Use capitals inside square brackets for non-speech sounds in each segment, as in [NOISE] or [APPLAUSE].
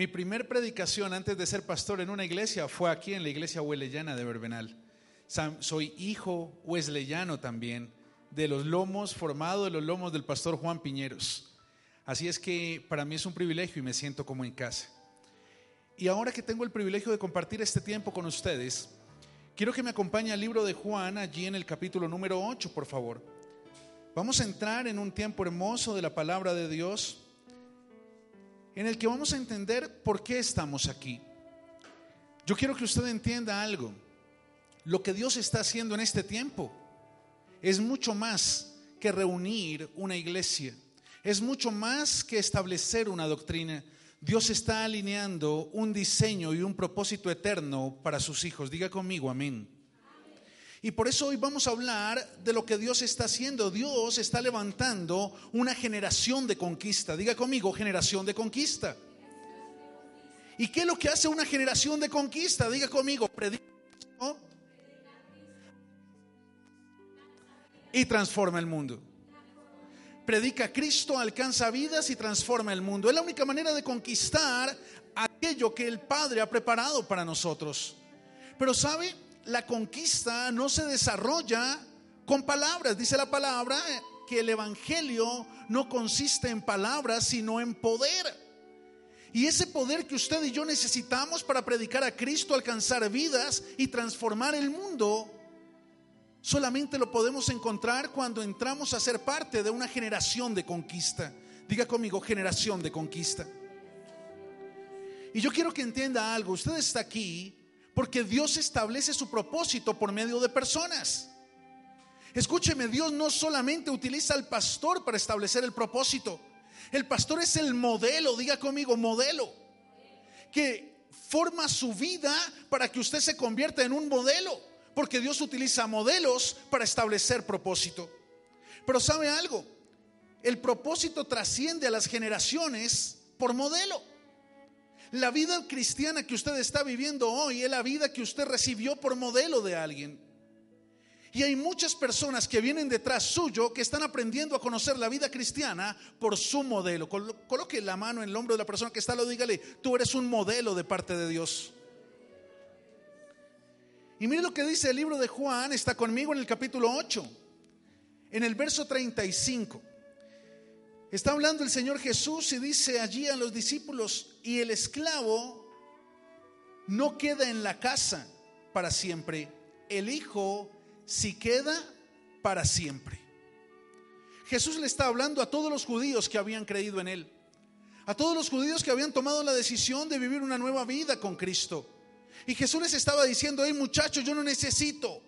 Mi primer predicación antes de ser pastor en una iglesia fue aquí en la iglesia hueleyana de Verbenal. Soy hijo wesleyano también, de los lomos, formado de los lomos del pastor Juan Piñeros. Así es que para mí es un privilegio y me siento como en casa. Y ahora que tengo el privilegio de compartir este tiempo con ustedes, quiero que me acompañe al libro de Juan, allí en el capítulo número 8, por favor. Vamos a entrar en un tiempo hermoso de la palabra de Dios, en el que vamos a entender por qué estamos aquí. Yo quiero que usted entienda algo. Lo que Dios está haciendo en este tiempo es mucho más que reunir una iglesia. Es mucho más que establecer una doctrina. Dios está alineando un diseño y un propósito eterno para sus hijos. Diga conmigo, amén. Y por eso hoy vamos a hablar de lo que Dios está haciendo. Dios está levantando una generación de conquista. Diga conmigo, generación de conquista. ¿Y qué es lo que hace una generación de conquista? Diga conmigo, predica y transforma el mundo. Predica Cristo, alcanza vidas y transforma el mundo. Es la única manera de conquistar aquello que el Padre ha preparado para nosotros. Pero sabe, la conquista no se desarrolla con palabras. Dice la palabra que el Evangelio no consiste en palabras, sino en poder. Y ese poder que usted y yo necesitamos para predicar a Cristo, alcanzar vidas y transformar el mundo, solamente lo podemos encontrar cuando entramos a ser parte de una generación de conquista. Diga conmigo, generación de conquista. Y yo quiero que entienda algo. Usted está aquí porque Dios establece su propósito por medio de personas. Escúcheme, Dios no solamente utiliza al pastor para establecer el propósito. El pastor es el modelo, diga conmigo, modelo, que forma su vida para que usted se convierta en un modelo, porque Dios utiliza modelos para establecer propósito. Pero sabe algo, el propósito trasciende a las generaciones por modelo. La vida cristiana que usted está viviendo hoy es la vida que usted recibió por modelo de alguien. Y hay muchas personas que vienen detrás suyo que están aprendiendo a conocer la vida cristiana por su modelo. Coloque la mano en el hombro de la persona que está lo dígale, tú eres un modelo de parte de Dios. Y mire lo que dice el libro de Juan, está conmigo en el capítulo 8, en el verso 35. Está hablando el Señor Jesús y dice allí a los discípulos, y el esclavo no queda en la casa para siempre, el hijo si queda para siempre. Jesús le está hablando a todos los judíos que habían creído en Él, a todos los judíos que habían tomado la decisión de vivir una nueva vida con Cristo. Y Jesús les estaba diciendo, hey muchachos, yo no necesito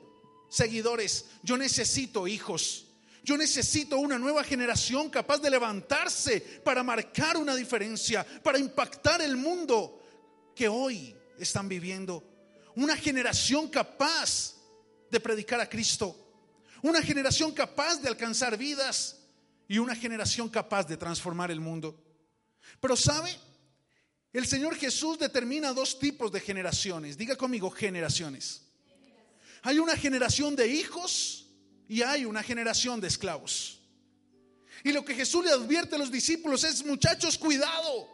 seguidores, yo necesito hijos. Yo necesito una nueva generación capaz de levantarse para marcar una diferencia, para impactar el mundo que hoy están viviendo. Una generación capaz de predicar a Cristo. Una generación capaz de alcanzar vidas y una generación capaz de transformar el mundo. Pero ¿sabe? El Señor Jesús determina dos tipos de generaciones. Diga conmigo, generaciones. Hay una generación de hijos y hay una generación de esclavos. Y lo que Jesús le advierte a los discípulos es, muchachos, cuidado.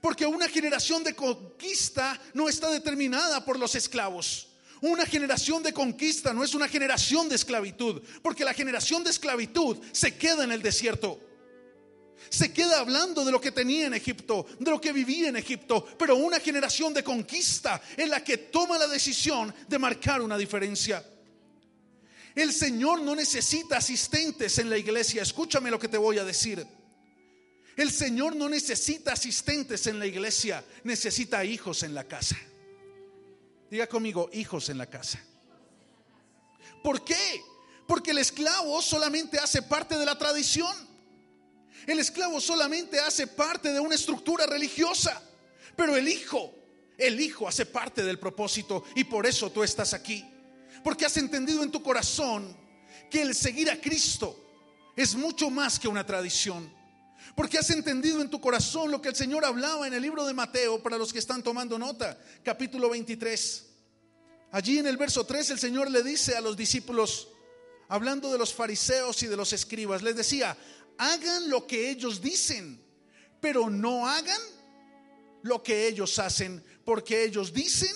Porque una generación de conquista no está determinada por los esclavos. Una generación de conquista no es una generación de esclavitud, porque la generación de esclavitud se queda en el desierto. Se queda hablando de lo que tenía en Egipto, de lo que vivía en Egipto, pero una generación de conquista es la que toma la decisión de marcar una diferencia. El Señor no necesita asistentes en la iglesia, escúchame lo que te voy a decir. El Señor no necesita asistentes en la iglesia, necesita hijos en la casa. Diga conmigo, hijos en la casa. ¿Por qué? Porque el esclavo solamente hace parte de la tradición. El esclavo solamente hace parte de una estructura religiosa. Pero el Hijo, el Hijo hace parte del propósito y por eso tú estás aquí. Porque has entendido en tu corazón que el seguir a Cristo es mucho más que una tradición. Porque has entendido en tu corazón lo que el Señor hablaba en el libro de Mateo, para los que están tomando nota, capítulo 23. Allí en el verso 3 el Señor le dice a los discípulos, hablando de los fariseos y de los escribas, les decía, hagan lo que ellos dicen, pero no hagan lo que ellos hacen, porque ellos dicen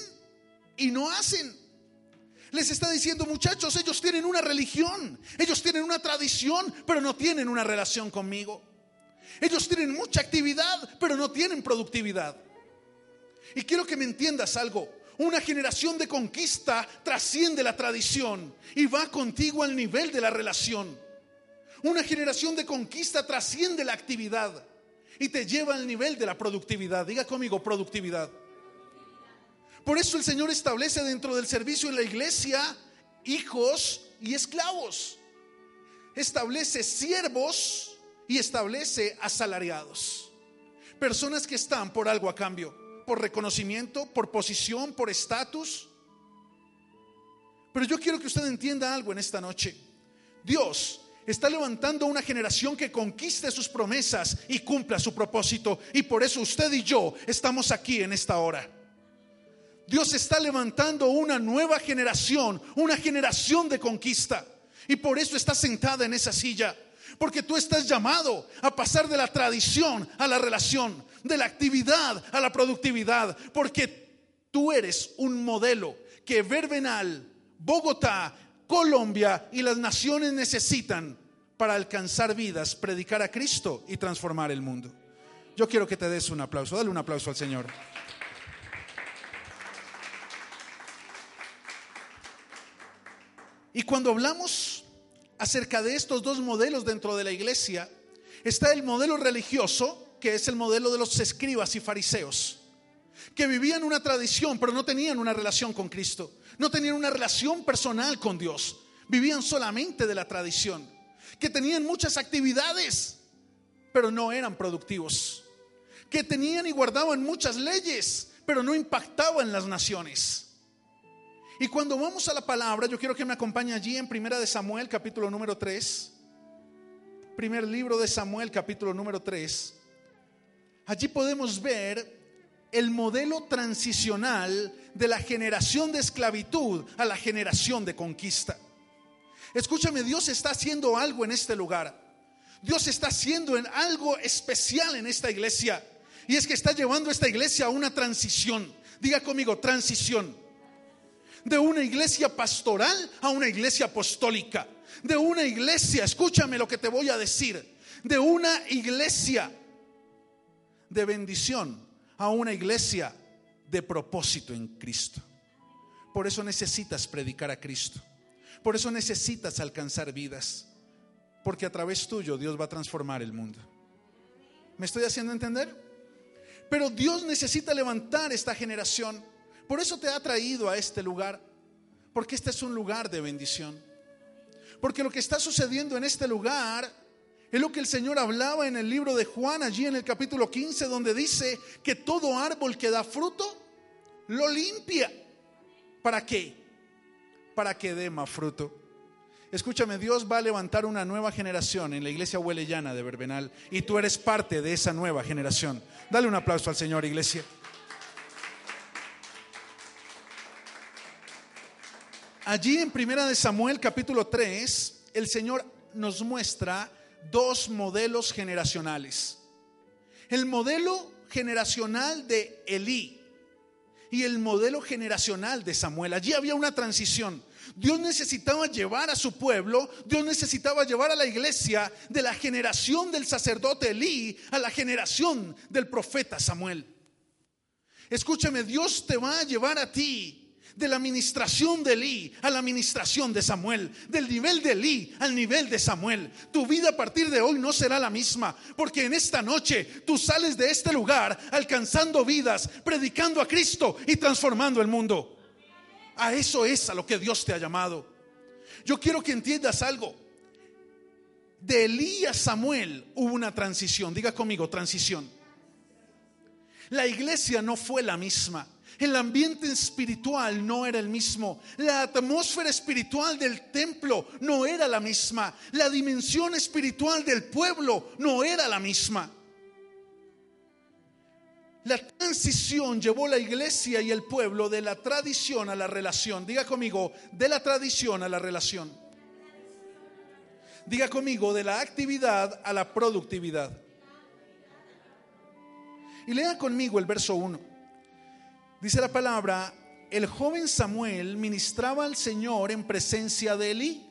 y no hacen. Les está diciendo, muchachos, ellos tienen una religión, ellos tienen una tradición, pero no tienen una relación conmigo. Ellos tienen mucha actividad, pero no tienen productividad. Y quiero que me entiendas algo. Una generación de conquista trasciende la tradición y va contigo al nivel de la relación. Una generación de conquista trasciende la actividad y te lleva al nivel de la productividad. Diga conmigo, productividad. Por eso el Señor establece dentro del servicio en la iglesia hijos y esclavos. Establece siervos y establece asalariados. Personas que están por algo a cambio por reconocimiento, por posición, por estatus. Pero yo quiero que usted entienda algo en esta noche. Dios está levantando una generación que conquiste sus promesas y cumpla su propósito. Y por eso usted y yo estamos aquí en esta hora. Dios está levantando una nueva generación, una generación de conquista. Y por eso está sentada en esa silla. Porque tú estás llamado a pasar de la tradición a la relación, de la actividad a la productividad, porque tú eres un modelo que Verbenal, Bogotá, Colombia y las naciones necesitan para alcanzar vidas, predicar a Cristo y transformar el mundo. Yo quiero que te des un aplauso, dale un aplauso al Señor. Y cuando hablamos acerca de estos dos modelos dentro de la iglesia, está el modelo religioso que es el modelo de los escribas y fariseos, que vivían una tradición, pero no tenían una relación con Cristo, no tenían una relación personal con Dios, vivían solamente de la tradición, que tenían muchas actividades, pero no eran productivos, que tenían y guardaban muchas leyes, pero no impactaban las naciones. Y cuando vamos a la palabra, yo quiero que me acompañe allí en Primera de Samuel, capítulo número 3. Primer libro de Samuel, capítulo número 3. Allí podemos ver el modelo transicional de la generación de esclavitud a la generación de conquista. Escúchame, Dios está haciendo algo en este lugar. Dios está haciendo en algo especial en esta iglesia. Y es que está llevando esta iglesia a una transición. Diga conmigo, transición. De una iglesia pastoral a una iglesia apostólica. De una iglesia, escúchame lo que te voy a decir. De una iglesia de bendición a una iglesia de propósito en Cristo. Por eso necesitas predicar a Cristo. Por eso necesitas alcanzar vidas. Porque a través tuyo Dios va a transformar el mundo. ¿Me estoy haciendo entender? Pero Dios necesita levantar esta generación. Por eso te ha traído a este lugar. Porque este es un lugar de bendición. Porque lo que está sucediendo en este lugar es lo que el Señor hablaba en el libro de Juan, allí en el capítulo 15, donde dice que todo árbol que da fruto, lo limpia. ¿Para qué? Para que dé más fruto. Escúchame, Dios va a levantar una nueva generación en la iglesia huelellana de Verbenal y tú eres parte de esa nueva generación. Dale un aplauso al Señor, iglesia. Allí en Primera de Samuel capítulo 3, el Señor nos muestra dos modelos generacionales. El modelo generacional de Elí y el modelo generacional de Samuel. Allí había una transición. Dios necesitaba llevar a su pueblo, Dios necesitaba llevar a la iglesia de la generación del sacerdote Elí a la generación del profeta Samuel. Escúchame, Dios te va a llevar a ti de la administración de Elí a la administración de Samuel, del nivel de Elí al nivel de Samuel. Tu vida a partir de hoy no será la misma, porque en esta noche tú sales de este lugar alcanzando vidas, predicando a Cristo y transformando el mundo. A eso es a lo que Dios te ha llamado. Yo quiero que entiendas algo. De Elí a Samuel hubo una transición. Diga conmigo, transición. La iglesia no fue la misma. El ambiente espiritual no era el mismo. La atmósfera espiritual del templo no era la misma. La dimensión espiritual del pueblo no era la misma. La transición llevó la iglesia y el pueblo de la tradición a la relación. Diga conmigo, de la tradición a la relación. Diga conmigo, de la actividad a la productividad. Y lea conmigo el verso 1. Dice la palabra, el joven Samuel ministraba al Señor en presencia de Elí.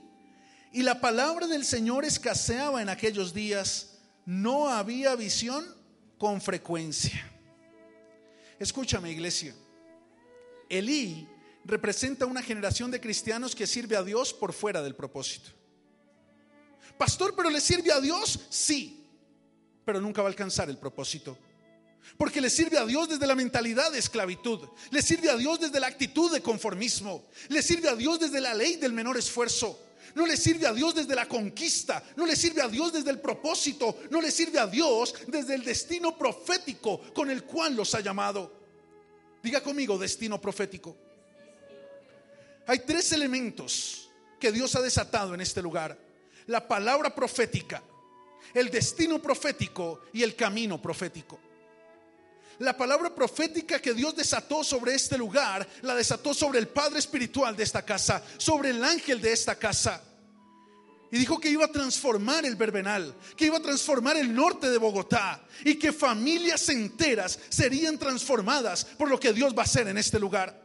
Y la palabra del Señor escaseaba en aquellos días. No había visión con frecuencia. Escúchame, iglesia. Elí representa una generación de cristianos que sirve a Dios por fuera del propósito. Pastor, pero le sirve a Dios? Sí, pero nunca va a alcanzar el propósito. Porque le sirve a Dios desde la mentalidad de esclavitud, le sirve a Dios desde la actitud de conformismo, le sirve a Dios desde la ley del menor esfuerzo, no le sirve a Dios desde la conquista, no le sirve a Dios desde el propósito, no le sirve a Dios desde el destino profético con el cual los ha llamado. Diga conmigo, destino profético. Hay tres elementos que Dios ha desatado en este lugar. La palabra profética, el destino profético y el camino profético. La palabra profética que Dios desató sobre este lugar, la desató sobre el Padre Espiritual de esta casa, sobre el ángel de esta casa. Y dijo que iba a transformar el Verbenal, que iba a transformar el norte de Bogotá y que familias enteras serían transformadas por lo que Dios va a hacer en este lugar.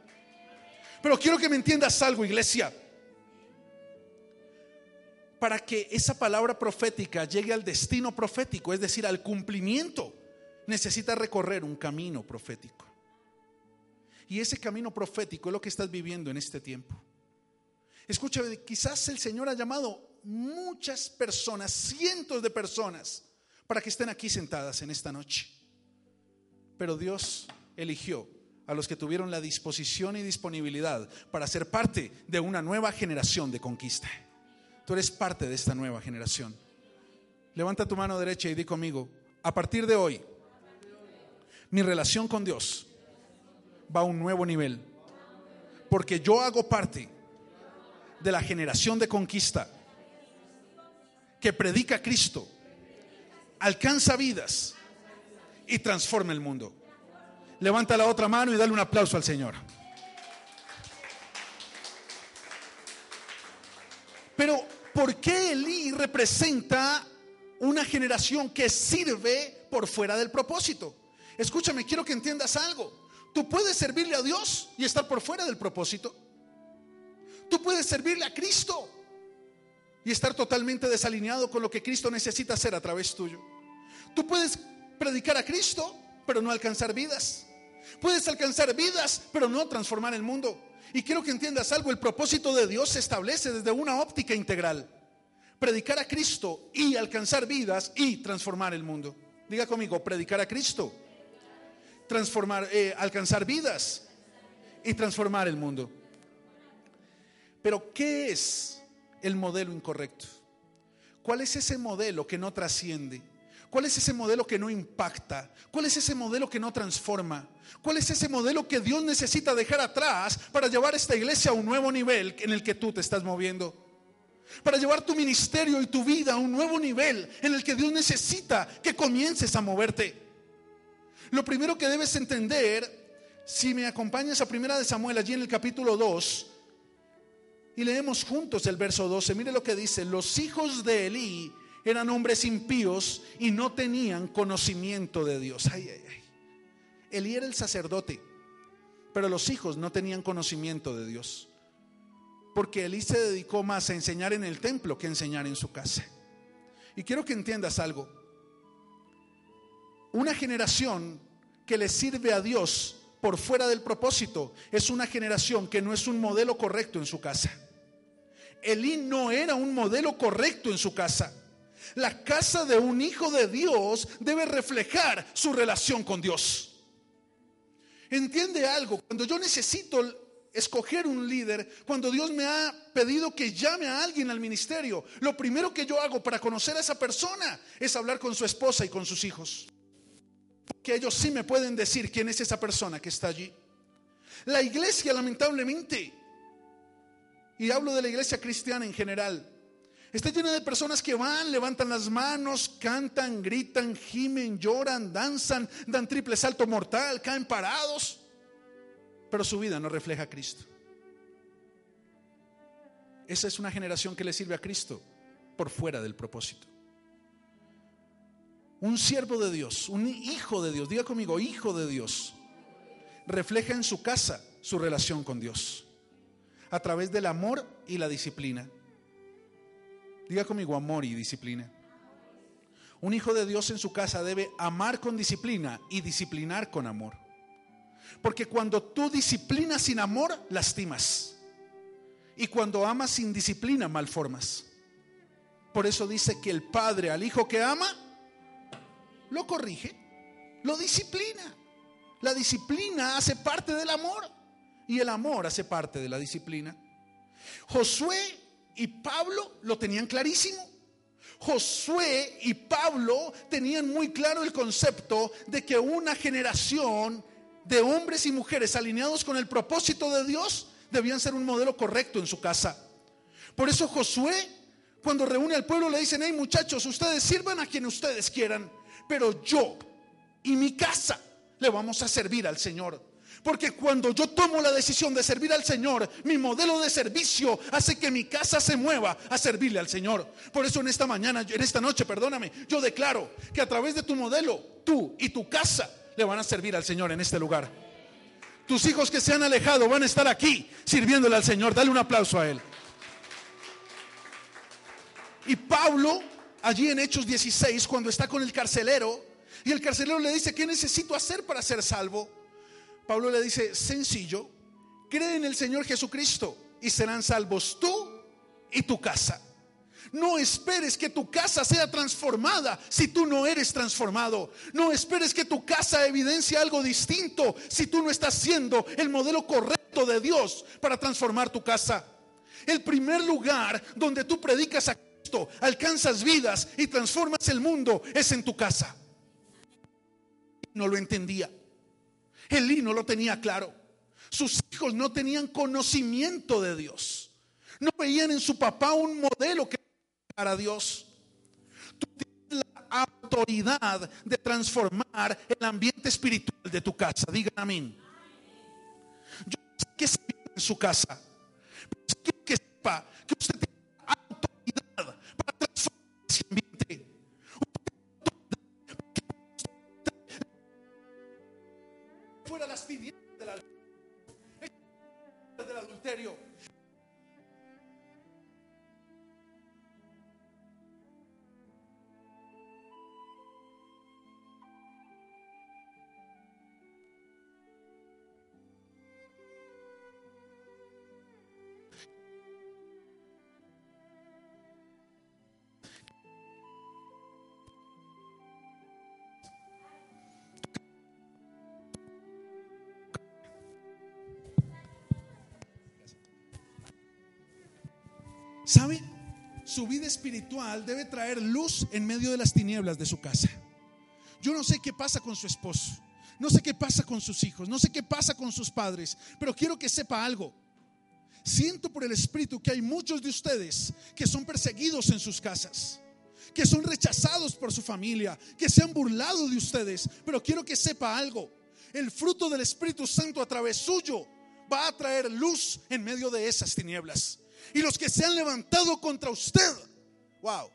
Pero quiero que me entiendas algo, iglesia. Para que esa palabra profética llegue al destino profético, es decir, al cumplimiento necesitas recorrer un camino profético. Y ese camino profético es lo que estás viviendo en este tiempo. Escucha, quizás el Señor ha llamado muchas personas, cientos de personas, para que estén aquí sentadas en esta noche. Pero Dios eligió a los que tuvieron la disposición y disponibilidad para ser parte de una nueva generación de conquista. Tú eres parte de esta nueva generación. Levanta tu mano derecha y di conmigo, a partir de hoy, mi relación con Dios va a un nuevo nivel. Porque yo hago parte de la generación de conquista que predica Cristo, alcanza vidas y transforma el mundo. Levanta la otra mano y dale un aplauso al Señor. Pero, ¿por qué Elí representa una generación que sirve por fuera del propósito? Escúchame, quiero que entiendas algo. Tú puedes servirle a Dios y estar por fuera del propósito. Tú puedes servirle a Cristo y estar totalmente desalineado con lo que Cristo necesita hacer a través tuyo. Tú puedes predicar a Cristo, pero no alcanzar vidas. Puedes alcanzar vidas, pero no transformar el mundo. Y quiero que entiendas algo, el propósito de Dios se establece desde una óptica integral. Predicar a Cristo y alcanzar vidas y transformar el mundo. Diga conmigo, predicar a Cristo transformar, eh, alcanzar vidas y transformar el mundo. Pero ¿qué es el modelo incorrecto? ¿Cuál es ese modelo que no trasciende? ¿Cuál es ese modelo que no impacta? ¿Cuál es ese modelo que no transforma? ¿Cuál es ese modelo que Dios necesita dejar atrás para llevar esta iglesia a un nuevo nivel en el que tú te estás moviendo? Para llevar tu ministerio y tu vida a un nuevo nivel en el que Dios necesita que comiences a moverte. Lo primero que debes entender, si me acompañas a Primera de Samuel, allí en el capítulo 2, y leemos juntos el verso 12, mire lo que dice, los hijos de Elí eran hombres impíos y no tenían conocimiento de Dios. Ay, ay, ay. Elí era el sacerdote, pero los hijos no tenían conocimiento de Dios. Porque Elí se dedicó más a enseñar en el templo que a enseñar en su casa. Y quiero que entiendas algo. Una generación que le sirve a Dios por fuera del propósito es una generación que no es un modelo correcto en su casa. Elí no era un modelo correcto en su casa. La casa de un hijo de Dios debe reflejar su relación con Dios. Entiende algo, cuando yo necesito escoger un líder, cuando Dios me ha pedido que llame a alguien al ministerio, lo primero que yo hago para conocer a esa persona es hablar con su esposa y con sus hijos. Porque ellos sí me pueden decir quién es esa persona que está allí. La iglesia, lamentablemente, y hablo de la iglesia cristiana en general, está llena de personas que van, levantan las manos, cantan, gritan, gimen, lloran, danzan, dan triple salto mortal, caen parados, pero su vida no refleja a Cristo. Esa es una generación que le sirve a Cristo por fuera del propósito. Un siervo de Dios, un hijo de Dios, diga conmigo, hijo de Dios, refleja en su casa su relación con Dios a través del amor y la disciplina. Diga conmigo amor y disciplina. Un hijo de Dios en su casa debe amar con disciplina y disciplinar con amor. Porque cuando tú disciplinas sin amor, lastimas. Y cuando amas sin disciplina, malformas. Por eso dice que el padre al hijo que ama, lo corrige, lo disciplina. La disciplina hace parte del amor y el amor hace parte de la disciplina. Josué y Pablo lo tenían clarísimo. Josué y Pablo tenían muy claro el concepto de que una generación de hombres y mujeres alineados con el propósito de Dios debían ser un modelo correcto en su casa. Por eso Josué, cuando reúne al pueblo, le dicen, hey muchachos, ustedes sirvan a quien ustedes quieran, pero yo y mi casa le vamos a servir al Señor. Porque cuando yo tomo la decisión de servir al Señor, mi modelo de servicio hace que mi casa se mueva a servirle al Señor. Por eso en esta mañana, en esta noche, perdóname, yo declaro que a través de tu modelo, tú y tu casa le van a servir al Señor en este lugar. Tus hijos que se han alejado van a estar aquí sirviéndole al Señor. Dale un aplauso a Él. Y Pablo, allí en Hechos 16, cuando está con el carcelero, y el carcelero le dice, ¿qué necesito hacer para ser salvo? Pablo le dice, sencillo, cree en el Señor Jesucristo y serán salvos tú y tu casa. No esperes que tu casa sea transformada si tú no eres transformado. No esperes que tu casa evidencie algo distinto si tú no estás siendo el modelo correcto de Dios para transformar tu casa. El primer lugar donde tú predicas a Alcanzas vidas y transformas el mundo es en tu casa. No lo entendía. Elí no lo tenía claro. Sus hijos no tenían conocimiento de Dios. No veían en su papá un modelo que para Dios. Tú tienes la autoridad de transformar el ambiente espiritual de tu casa. Digan amén. Yo sé que se vive en su casa. Pero quiero que sepa que usted tiene adulterio. ¿Sabe? Su vida espiritual debe traer luz en medio de las tinieblas de su casa. Yo no sé qué pasa con su esposo, no sé qué pasa con sus hijos, no sé qué pasa con sus padres, pero quiero que sepa algo. Siento por el Espíritu que hay muchos de ustedes que son perseguidos en sus casas, que son rechazados por su familia, que se han burlado de ustedes, pero quiero que sepa algo. El fruto del Espíritu Santo a través suyo va a traer luz en medio de esas tinieblas. Y los que se han levantado contra usted, wow,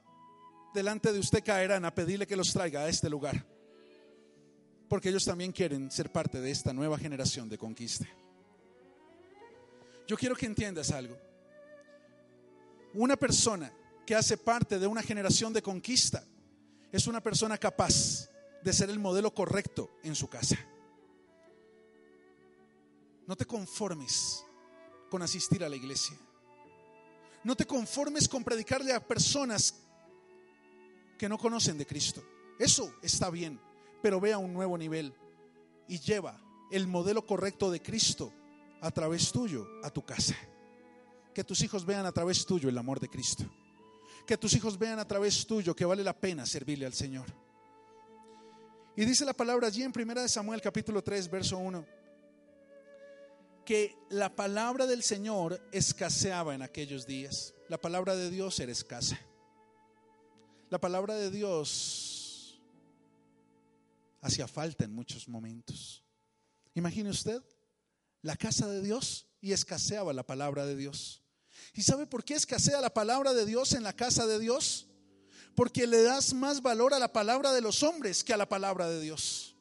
delante de usted caerán a pedirle que los traiga a este lugar. Porque ellos también quieren ser parte de esta nueva generación de conquista. Yo quiero que entiendas algo. Una persona que hace parte de una generación de conquista es una persona capaz de ser el modelo correcto en su casa. No te conformes con asistir a la iglesia. No te conformes con predicarle a personas que no conocen de Cristo. Eso está bien, pero ve a un nuevo nivel y lleva el modelo correcto de Cristo a través tuyo a tu casa. Que tus hijos vean a través tuyo el amor de Cristo. Que tus hijos vean a través tuyo que vale la pena servirle al Señor. Y dice la palabra allí en 1 Samuel capítulo 3, verso 1, que la palabra del Señor escaseaba en aquellos días. La palabra de Dios era escasa. La palabra de Dios hacía falta en muchos momentos. Imagine usted la casa de Dios y escaseaba la palabra de Dios. ¿Y sabe por qué escasea la palabra de Dios en la casa de Dios? Porque le das más valor a la palabra de los hombres que a la palabra de Dios.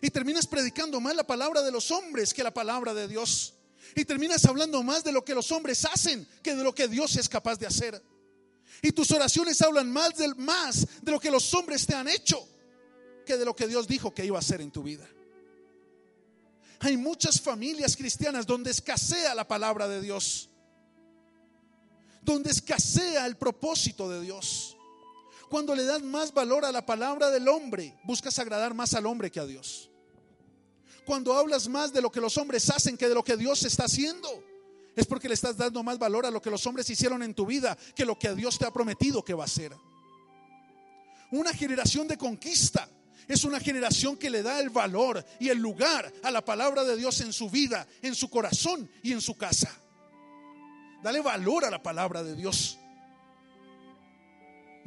Y terminas predicando más la palabra de los hombres que la palabra de Dios. Y terminas hablando más de lo que los hombres hacen que de lo que Dios es capaz de hacer. Y tus oraciones hablan más de, más de lo que los hombres te han hecho que de lo que Dios dijo que iba a hacer en tu vida. Hay muchas familias cristianas donde escasea la palabra de Dios, donde escasea el propósito de Dios. Cuando le das más valor a la palabra del hombre, buscas agradar más al hombre que a Dios. Cuando hablas más de lo que los hombres hacen que de lo que Dios está haciendo, es porque le estás dando más valor a lo que los hombres hicieron en tu vida que lo que Dios te ha prometido que va a hacer. Una generación de conquista es una generación que le da el valor y el lugar a la palabra de Dios en su vida, en su corazón y en su casa. Dale valor a la palabra de Dios.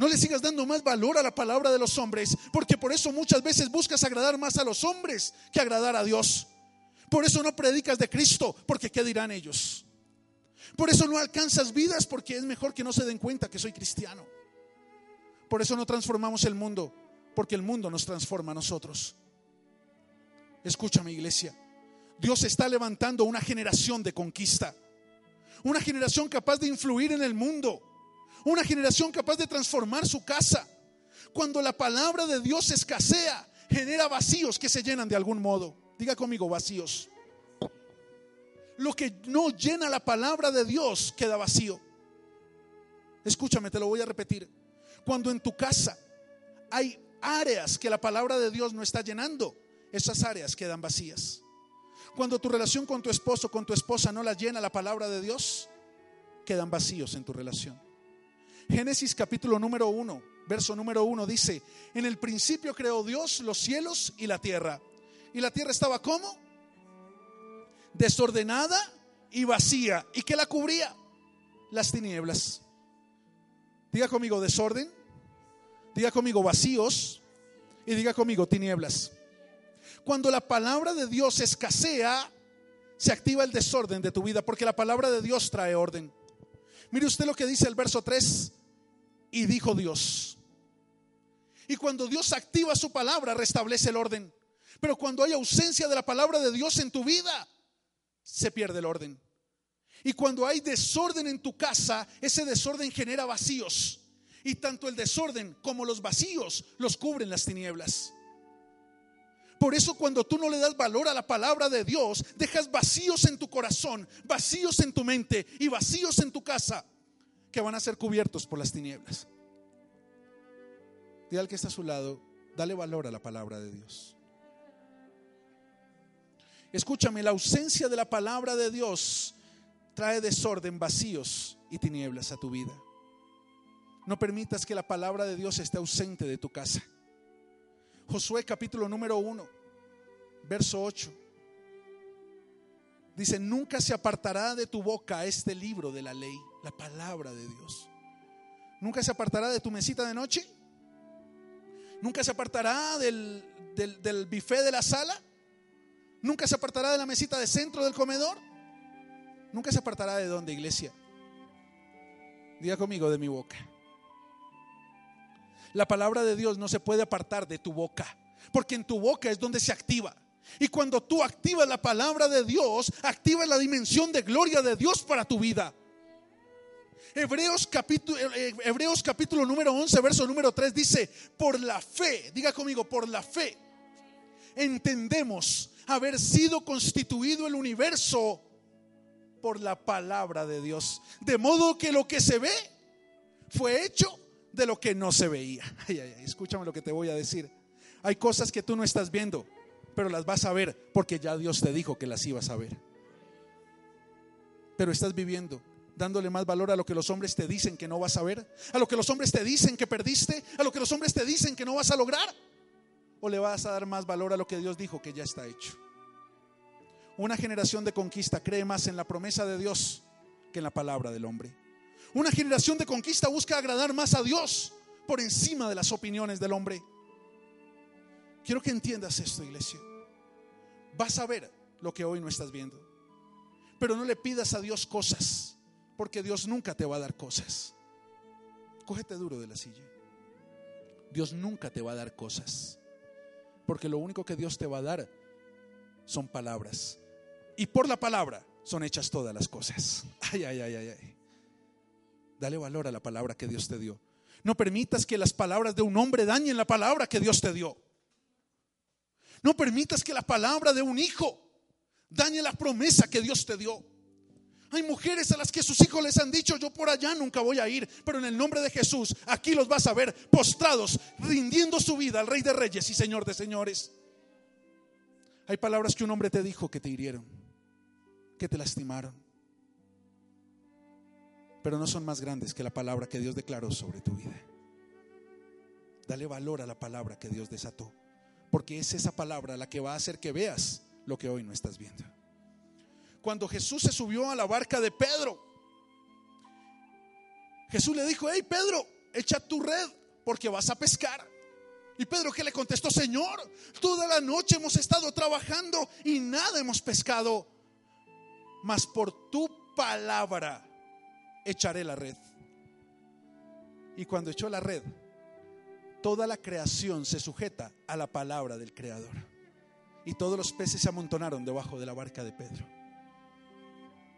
No le sigas dando más valor a la palabra de los hombres, porque por eso muchas veces buscas agradar más a los hombres que agradar a Dios. Por eso no predicas de Cristo, porque ¿qué dirán ellos? Por eso no alcanzas vidas, porque es mejor que no se den cuenta que soy cristiano. Por eso no transformamos el mundo, porque el mundo nos transforma a nosotros. Escúchame iglesia, Dios está levantando una generación de conquista, una generación capaz de influir en el mundo, una generación capaz de transformar su casa. Cuando la palabra de Dios escasea, genera vacíos que se llenan de algún modo. Diga conmigo, vacíos. Lo que no llena la palabra de Dios queda vacío. Escúchame, te lo voy a repetir. Cuando en tu casa hay áreas que la palabra de Dios no está llenando, esas áreas quedan vacías. Cuando tu relación con tu esposo, con tu esposa no la llena la palabra de Dios, quedan vacíos en tu relación. Génesis capítulo número 1, verso número 1 dice, en el principio creó Dios los cielos y la tierra. ¿Y la tierra estaba como? Desordenada y vacía. ¿Y qué la cubría? Las tinieblas. Diga conmigo desorden, Diga conmigo vacíos y diga conmigo tinieblas. Cuando la palabra de Dios escasea, se activa el desorden de tu vida porque la palabra de Dios trae orden. Mire usted lo que dice el verso 3. Y dijo Dios. Y cuando Dios activa su palabra, restablece el orden. Pero cuando hay ausencia de la palabra de Dios en tu vida, se pierde el orden. Y cuando hay desorden en tu casa, ese desorden genera vacíos. Y tanto el desorden como los vacíos los cubren las tinieblas. Por eso cuando tú no le das valor a la palabra de Dios, dejas vacíos en tu corazón, vacíos en tu mente y vacíos en tu casa que van a ser cubiertos por las tinieblas. Dile al que está a su lado, dale valor a la palabra de Dios. Escúchame, la ausencia de la palabra de Dios trae desorden, vacíos y tinieblas a tu vida. No permitas que la palabra de Dios esté ausente de tu casa. Josué capítulo número 1, verso 8. Dice, nunca se apartará de tu boca este libro de la ley, la palabra de Dios. Nunca se apartará de tu mesita de noche. Nunca se apartará del, del, del de la sala. Nunca se apartará de la mesita de centro del comedor. Nunca se apartará de donde, iglesia. Diga conmigo de mi boca. La palabra de Dios no se puede apartar de tu boca, porque en tu boca es donde se activa. Y cuando tú activas la palabra de Dios, activas la dimensión de gloria de Dios para tu vida. Hebreos capítulo, eh, Hebreos capítulo número 11, verso número 3 dice, por la fe, diga conmigo, por la fe, entendemos haber sido constituido el universo por la palabra de Dios. De modo que lo que se ve fue hecho de lo que no se veía. [LAUGHS] escúchame lo que te voy a decir. Hay cosas que tú no estás viendo, pero las vas a ver porque ya Dios te dijo que las ibas a ver. Pero estás viviendo dándole más valor a lo que los hombres te dicen que no vas a ver, a lo que los hombres te dicen que perdiste, a lo que los hombres te dicen que no vas a lograr. ¿O le vas a dar más valor a lo que Dios dijo que ya está hecho? Una generación de conquista cree más en la promesa de Dios que en la palabra del hombre. Una generación de conquista busca agradar más a Dios por encima de las opiniones del hombre. Quiero que entiendas esto, iglesia. Vas a ver lo que hoy no estás viendo. Pero no le pidas a Dios cosas, porque Dios nunca te va a dar cosas. Cógete duro de la silla. Dios nunca te va a dar cosas, porque lo único que Dios te va a dar son palabras. Y por la palabra son hechas todas las cosas. Ay, ay, ay, ay, ay. Dale valor a la palabra que Dios te dio. No permitas que las palabras de un hombre dañen la palabra que Dios te dio. No permitas que la palabra de un hijo dañe la promesa que Dios te dio. Hay mujeres a las que sus hijos les han dicho, yo por allá nunca voy a ir, pero en el nombre de Jesús, aquí los vas a ver postrados, rindiendo su vida al Rey de Reyes y Señor de Señores. Hay palabras que un hombre te dijo que te hirieron, que te lastimaron, pero no son más grandes que la palabra que Dios declaró sobre tu vida. Dale valor a la palabra que Dios desató porque es esa palabra la que va a hacer que veas lo que hoy no estás viendo. Cuando Jesús se subió a la barca de Pedro, Jesús le dijo, hey Pedro, echa tu red porque vas a pescar. Y Pedro que le contestó, Señor, toda la noche hemos estado trabajando y nada hemos pescado, mas por tu palabra echaré la red. Y cuando echó la red, toda la creación se sujeta a la palabra del Creador. Y todos los peces se amontonaron debajo de la barca de Pedro.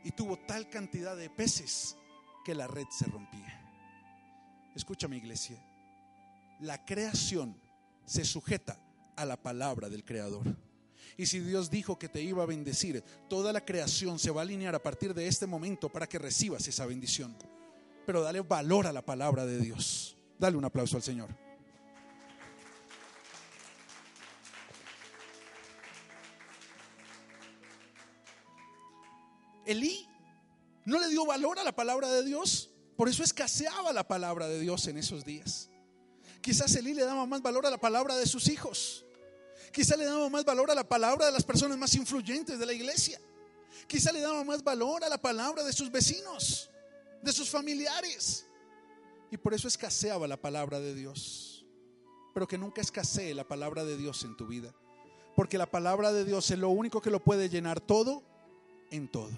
Y tuvo tal cantidad de peces que la red se rompía. Escucha iglesia. La creación se sujeta a la palabra del Creador. Y si Dios dijo que te iba a bendecir, toda la creación se va a alinear a partir de este momento para que recibas esa bendición. Pero dale valor a la palabra de Dios. Dale un aplauso al Señor. Elí no le dio valor a la palabra de Dios, por eso escaseaba la palabra de Dios en esos días. Quizás Elí le daba más valor a la palabra de sus hijos. Quizás le daba más valor a la palabra de las personas más influyentes de la iglesia. Quizás le daba más valor a la palabra de sus vecinos, de sus familiares. Y por eso escaseaba la palabra de Dios. Pero que nunca escasee la palabra de Dios en tu vida. Porque la palabra de Dios es lo único que lo puede llenar todo en todo.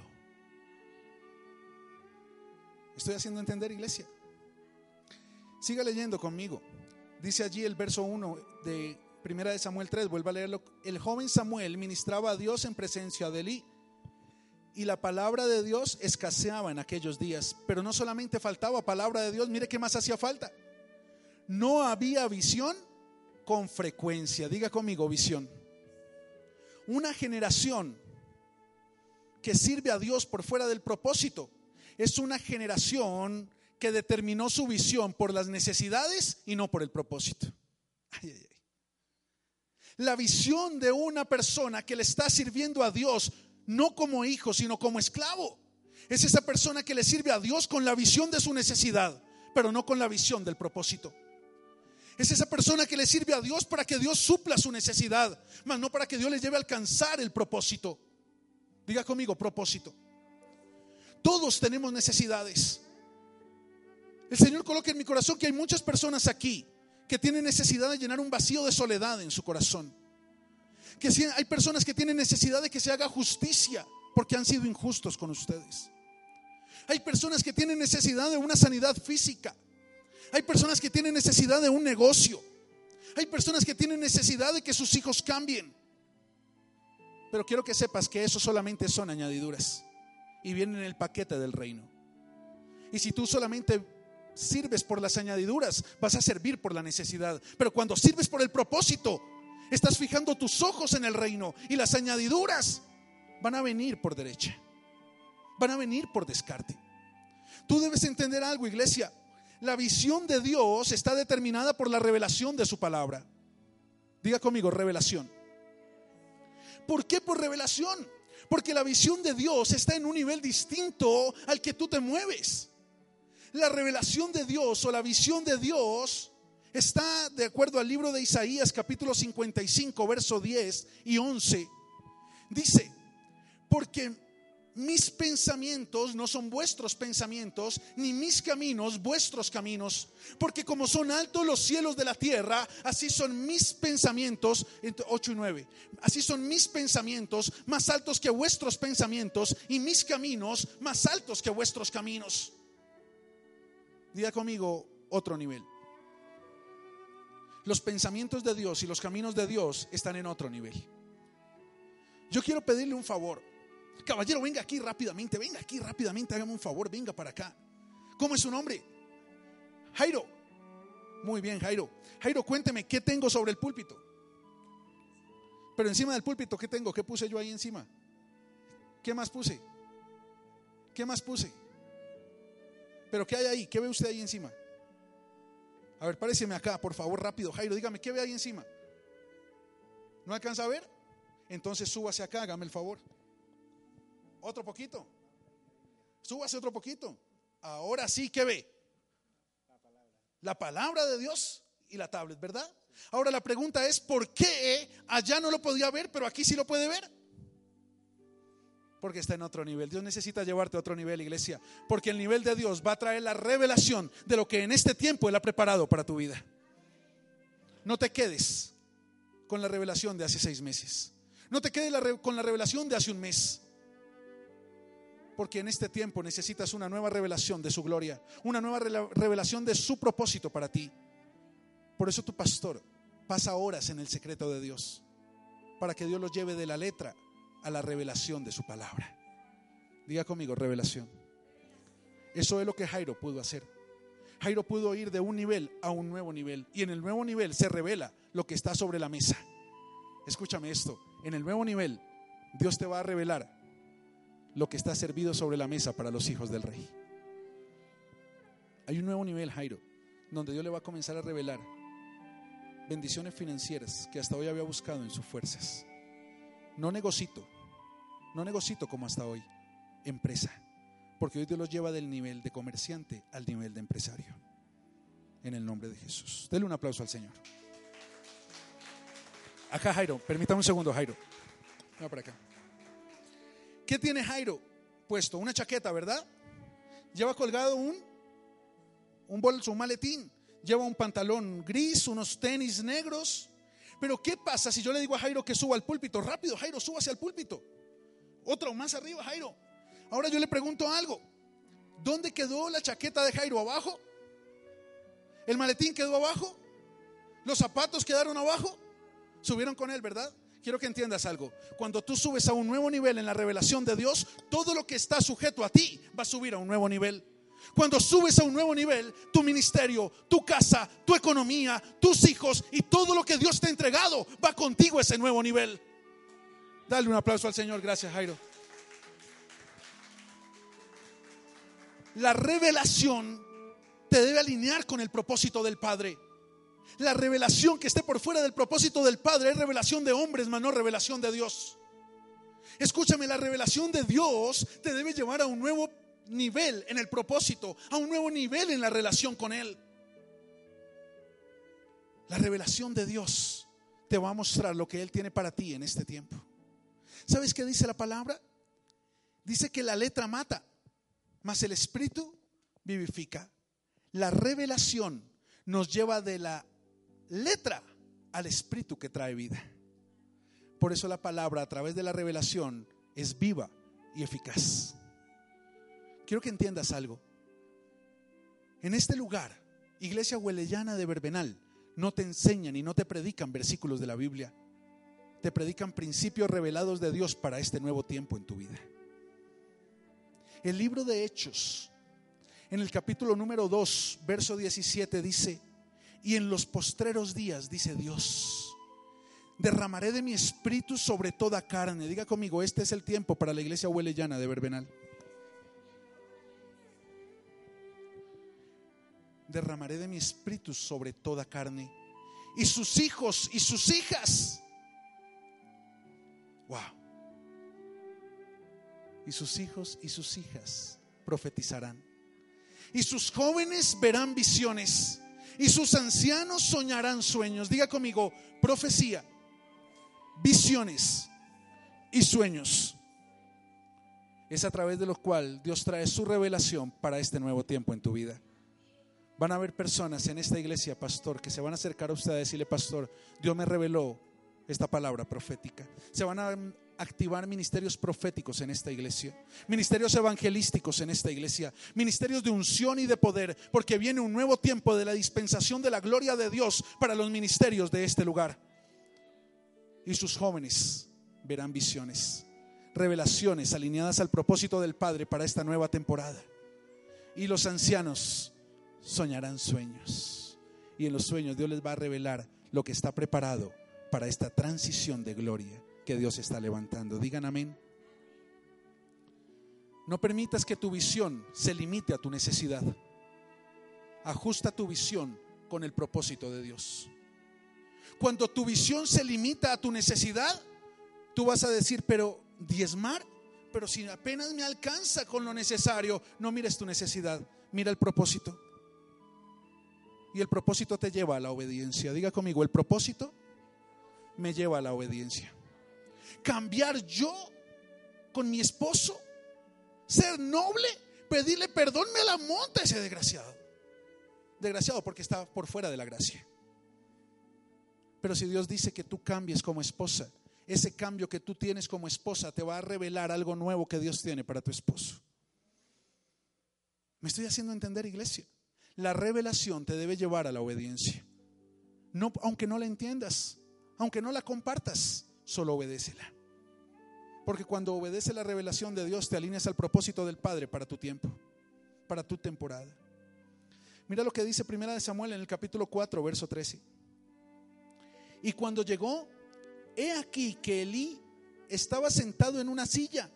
Estoy haciendo entender, iglesia. Siga leyendo conmigo. Dice allí el verso 1 de Primera de Samuel 3, vuelva a leerlo. El joven Samuel ministraba a Dios en presencia de Elí. Y la palabra de Dios escaseaba en aquellos días. Pero no solamente faltaba palabra de Dios, mire qué más hacía falta. No había visión con frecuencia. Diga conmigo, visión. Una generación que sirve a Dios por fuera del propósito es una generación que determinó su visión por las necesidades y no por el propósito. La visión de una persona que le está sirviendo a Dios no como hijo, sino como esclavo. Es esa persona que le sirve a Dios con la visión de su necesidad, pero no con la visión del propósito. Es esa persona que le sirve a Dios para que Dios supla su necesidad, mas no para que Dios le lleve a alcanzar el propósito. Diga conmigo, propósito. Todos tenemos necesidades. El Señor coloca en mi corazón que hay muchas personas aquí que tienen necesidad de llenar un vacío de soledad en su corazón. Que hay personas que tienen necesidad de que se haga justicia porque han sido injustos con ustedes. Hay personas que tienen necesidad de una sanidad física. Hay personas que tienen necesidad de un negocio. Hay personas que tienen necesidad de que sus hijos cambien. Pero quiero que sepas que eso solamente son añadiduras y vienen en el paquete del reino. Y si tú solamente sirves por las añadiduras, vas a servir por la necesidad. Pero cuando sirves por el propósito, estás fijando tus ojos en el reino y las añadiduras van a venir por derecha. Van a venir por descarte. Tú debes entender algo, iglesia. La visión de Dios está determinada por la revelación de su palabra. Diga conmigo, revelación. ¿Por qué por revelación? Porque la visión de Dios está en un nivel distinto al que tú te mueves. La revelación de Dios o la visión de Dios está de acuerdo al libro de Isaías capítulo 55, verso 10 y 11. Dice, porque mis pensamientos no son vuestros pensamientos, ni mis caminos vuestros caminos. Porque como son altos los cielos de la tierra, así son mis pensamientos, 8 y 9, así son mis pensamientos más altos que vuestros pensamientos y mis caminos más altos que vuestros caminos. Diga conmigo otro nivel. Los pensamientos de Dios y los caminos de Dios están en otro nivel. Yo quiero pedirle un favor. Caballero, venga aquí rápidamente, venga aquí rápidamente, hágame un favor, venga para acá. ¿Cómo es su nombre? Jairo. Muy bien, Jairo. Jairo, cuénteme, ¿qué tengo sobre el púlpito? Pero encima del púlpito, ¿qué tengo? ¿Qué puse yo ahí encima? ¿Qué más puse? ¿Qué más puse? ¿Pero qué hay ahí? ¿Qué ve usted ahí encima? A ver, páreseme acá, por favor, rápido. Jairo, dígame, ¿qué ve ahí encima? ¿No alcanza a ver? Entonces súbase acá, hágame el favor. Otro poquito. Súbase otro poquito. Ahora sí que ve. La palabra de Dios y la tablet, ¿verdad? Ahora la pregunta es, ¿por qué allá no lo podía ver, pero aquí sí lo puede ver? Porque está en otro nivel. Dios necesita llevarte a otro nivel, iglesia. Porque el nivel de Dios va a traer la revelación de lo que en este tiempo Él ha preparado para tu vida. No te quedes con la revelación de hace seis meses. No te quedes con la revelación de hace un mes. Porque en este tiempo necesitas una nueva revelación de su gloria, una nueva revelación de su propósito para ti. Por eso tu pastor pasa horas en el secreto de Dios, para que Dios los lleve de la letra a la revelación de su palabra. Diga conmigo, revelación. Eso es lo que Jairo pudo hacer. Jairo pudo ir de un nivel a un nuevo nivel. Y en el nuevo nivel se revela lo que está sobre la mesa. Escúchame esto. En el nuevo nivel, Dios te va a revelar lo que está servido sobre la mesa para los hijos del rey. Hay un nuevo nivel, Jairo, donde Dios le va a comenzar a revelar bendiciones financieras que hasta hoy había buscado en sus fuerzas. No negocito, no negocito como hasta hoy, empresa, porque hoy Dios los lleva del nivel de comerciante al nivel de empresario. En el nombre de Jesús. Dele un aplauso al Señor. Acá, Jairo, permítame un segundo, Jairo. Venga para acá. ¿Qué tiene Jairo puesto? Una chaqueta, ¿verdad? Lleva colgado un, un bolso, un maletín. Lleva un pantalón gris, unos tenis negros. Pero ¿qué pasa si yo le digo a Jairo que suba al púlpito? Rápido, Jairo, súbase al púlpito. Otro más arriba, Jairo. Ahora yo le pregunto algo. ¿Dónde quedó la chaqueta de Jairo? ¿Abajo? ¿El maletín quedó abajo? ¿Los zapatos quedaron abajo? Subieron con él, ¿verdad? quiero que entiendas algo. Cuando tú subes a un nuevo nivel en la revelación de Dios, todo lo que está sujeto a ti va a subir a un nuevo nivel. Cuando subes a un nuevo nivel, tu ministerio, tu casa, tu economía, tus hijos y todo lo que Dios te ha entregado va contigo a ese nuevo nivel. Dale un aplauso al Señor. Gracias, Jairo. La revelación te debe alinear con el propósito del Padre. La revelación que esté por fuera del propósito del Padre es revelación de hombres, mas no revelación de Dios. Escúchame, la revelación de Dios te debe llevar a un nuevo nivel en el propósito, a un nuevo nivel en la relación con Él. La revelación de Dios te va a mostrar lo que Él tiene para ti en este tiempo. ¿Sabes qué dice la palabra? Dice que la letra mata, mas el espíritu vivifica. La revelación nos lleva de la letra al espíritu que trae vida. Por eso la palabra a través de la revelación es viva y eficaz. Quiero que entiendas algo. En este lugar, Iglesia Huelellana de Verbenal, no te enseñan y no te predican versículos de la Biblia. Te predican principios revelados de Dios para este nuevo tiempo en tu vida. El libro de Hechos, en el capítulo número 2, verso 17, dice, y en los postreros días, dice Dios, derramaré de mi espíritu sobre toda carne. Diga conmigo, este es el tiempo para la iglesia huelellana de Verbenal. Derramaré de mi espíritu sobre toda carne. Y sus hijos y sus hijas. Wow. Y sus hijos y sus hijas profetizarán. Y sus jóvenes verán visiones Y sus ancianos soñarán sueños. Diga conmigo, profecía, visiones y sueños. Es a través de los cuales Dios trae su revelación para este nuevo tiempo en tu vida. Van a haber personas en esta iglesia, pastor, que se van a acercar a usted a decirle, pastor, Dios me reveló esta palabra profética. Se van a activar ministerios proféticos en esta iglesia, ministerios evangelísticos en esta iglesia, ministerios de unción y de poder, porque viene un nuevo tiempo de la dispensación de la gloria de Dios para los ministerios de este lugar. Y sus jóvenes verán visiones, revelaciones alineadas al propósito del Padre para esta nueva temporada. Y los ancianos soñarán sueños. Y en los sueños Dios les va a revelar lo que está preparado para esta transición de gloria que Dios está levantando. Digan amén. No permitas que tu visión se limite a tu necesidad. Ajusta tu visión con el propósito de Dios. Cuando tu visión se limita a tu necesidad, tú vas a decir, pero diezmar, pero si apenas me alcanza con lo necesario, no mires tu necesidad, mira el propósito. Y el propósito te lleva a la obediencia. Diga conmigo, el propósito me lleva a la obediencia. Cambiar yo con mi esposo, ser noble, pedirle perdón, me la monta ese desgraciado. Desgraciado porque está por fuera de la gracia. Pero si Dios dice que tú cambies como esposa, ese cambio que tú tienes como esposa te va a revelar algo nuevo que Dios tiene para tu esposo. ¿Me estoy haciendo entender, iglesia? La revelación te debe llevar a la obediencia. No, aunque no la entiendas, aunque no la compartas, solo obedécela. Porque cuando obedece la revelación de Dios, te alineas al propósito del Padre para tu tiempo, para tu temporada. Mira lo que dice Primera de Samuel en el capítulo 4, verso 13. Y cuando llegó, he aquí que Elí estaba sentado en una silla,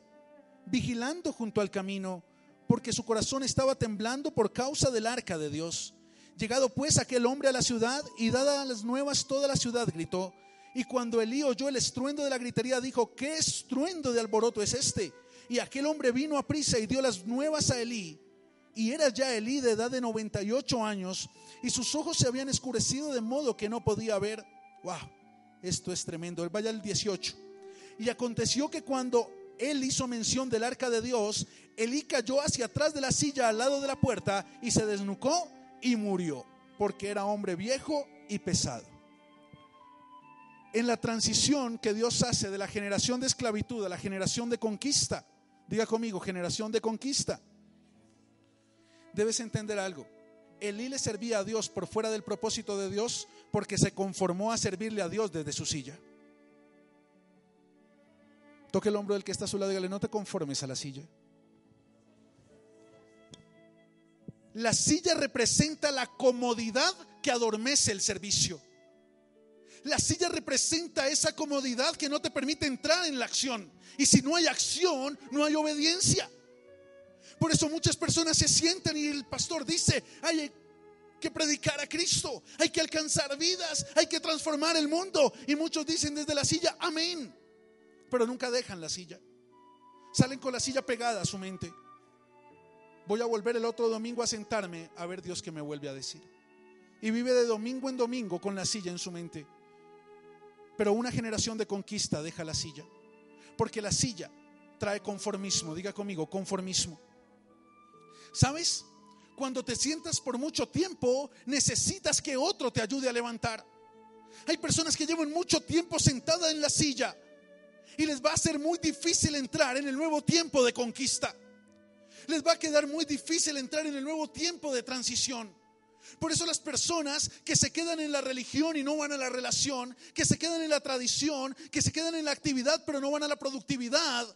vigilando junto al camino, porque su corazón estaba temblando por causa del arca de Dios. Llegado pues aquel hombre a la ciudad y dadas las nuevas toda la ciudad gritó, y cuando Elí oyó el estruendo de la gritería, dijo, ¿qué estruendo de alboroto es este? Y aquel hombre vino a prisa y dio las nuevas a Elí. Y era ya Elí de edad de 98 años, y sus ojos se habían escurecido de modo que no podía ver. ¡Wow! Esto es tremendo. Él vaya al 18. Y aconteció que cuando él hizo mención del arca de Dios, Elí cayó hacia atrás de la silla al lado de la puerta y se desnucó y murió, porque era hombre viejo y pesado en la transición que Dios hace de la generación de esclavitud a la generación de conquista. Diga conmigo, generación de conquista. Debes entender algo. Elí le servía a Dios por fuera del propósito de Dios porque se conformó a servirle a Dios desde su silla. Toque el hombro del que está a su lado y dígale, no te conformes a la silla. La silla representa la comodidad que adormece el servicio. La silla representa esa comodidad que no te permite entrar en la acción. Y si no hay acción, no hay obediencia. Por eso muchas personas se sientan y el pastor dice, hay que predicar a Cristo, hay que alcanzar vidas, hay que transformar el mundo. Y muchos dicen desde la silla, amén. Pero nunca dejan la silla. Salen con la silla pegada a su mente. Voy a volver el otro domingo a sentarme a ver Dios que me vuelve a decir. Y vive de domingo en domingo con la silla en su mente. Pero una generación de conquista deja la silla. Porque la silla trae conformismo. Diga conmigo, conformismo. ¿Sabes? Cuando te sientas por mucho tiempo, necesitas que otro te ayude a levantar. Hay personas que llevan mucho tiempo sentadas en la silla y les va a ser muy difícil entrar en el nuevo tiempo de conquista. Les va a quedar muy difícil entrar en el nuevo tiempo de transición. Por eso las personas que se quedan en la religión y no van a la relación, que se quedan en la tradición, que se quedan en la actividad pero no van a la productividad,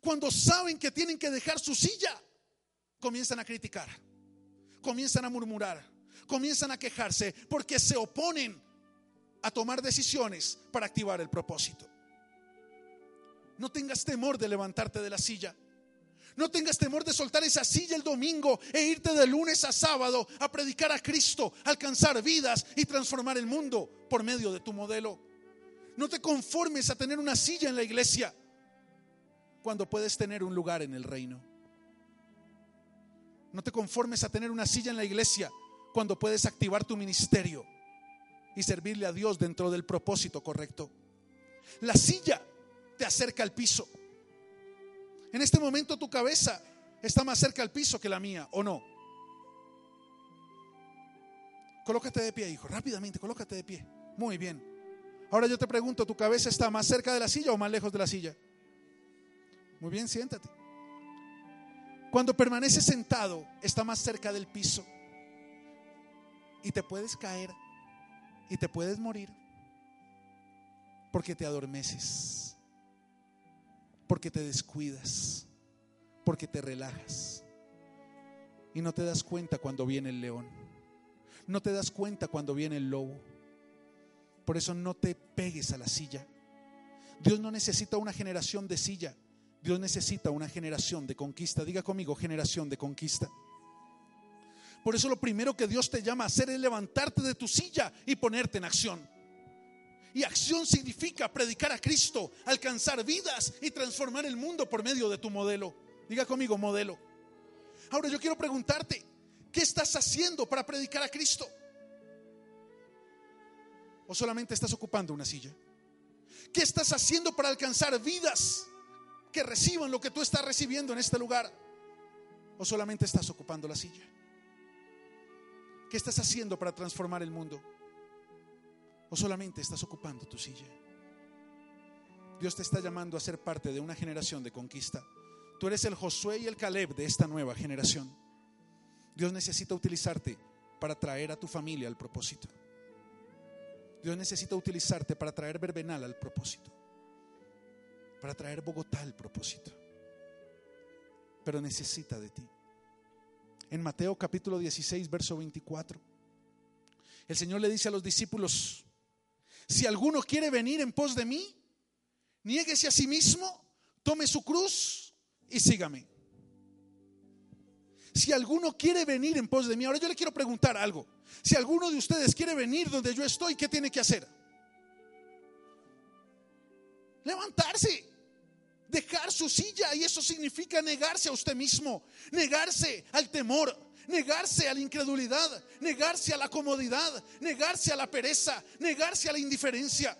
cuando saben que tienen que dejar su silla, comienzan a criticar, comienzan a murmurar, comienzan a quejarse porque se oponen a tomar decisiones para activar el propósito. No tengas temor de levantarte de la silla. No tengas temor de soltar esa silla el domingo e irte de lunes a sábado a predicar a Cristo, alcanzar vidas y transformar el mundo por medio de tu modelo. No te conformes a tener una silla en la iglesia cuando puedes tener un lugar en el reino. No te conformes a tener una silla en la iglesia cuando puedes activar tu ministerio y servirle a Dios dentro del propósito correcto. La silla te acerca al piso. En este momento tu cabeza está más cerca al piso que la mía, ¿o no? Colócate de pie, hijo, rápidamente, colócate de pie. Muy bien. Ahora yo te pregunto, ¿tu cabeza está más cerca de la silla o más lejos de la silla? Muy bien, siéntate. Cuando permaneces sentado, está más cerca del piso. Y te puedes caer y te puedes morir porque te adormeces, porque te descuidas, porque te relajas. Y no te das cuenta cuando viene el león. No te das cuenta cuando viene el lobo. Por eso no te pegues a la silla. Dios no necesita una generación de silla. Dios necesita una generación de conquista. Diga conmigo, generación de conquista. Por eso lo primero que Dios te llama a hacer es levantarte de tu silla y ponerte en acción. Y acción significa predicar a Cristo, alcanzar vidas y transformar el mundo por medio de tu modelo. Diga conmigo, modelo. Ahora yo quiero preguntarte, ¿qué estás haciendo para predicar a Cristo? ¿O solamente estás ocupando una silla? ¿Qué estás haciendo para alcanzar vidas que reciban lo que tú estás recibiendo en este lugar? ¿O solamente estás ocupando la silla? ¿Qué estás haciendo para transformar el mundo? ¿O solamente estás ocupando tu silla? Dios te está llamando a ser parte de una generación de conquista. Tú eres el Josué y el Caleb de esta nueva generación. Dios necesita utilizarte para traer a tu familia al propósito. Dios necesita utilizarte para traer Verbenal al propósito. Para traer Bogotá al propósito. Pero necesita de ti en Mateo capítulo 16, verso 24. El Señor le dice a los discípulos, si alguno quiere venir en pos de mí, niéguese a sí mismo, tome su cruz y sígame. Si alguno quiere venir en pos de mí, ahora yo le quiero preguntar algo. Si alguno de ustedes quiere venir donde yo estoy, ¿qué tiene que hacer? Levantarse dejar su silla y eso significa negarse a usted mismo, negarse al temor, negarse a la incredulidad, negarse a la comodidad, negarse a la pereza, negarse a la indiferencia.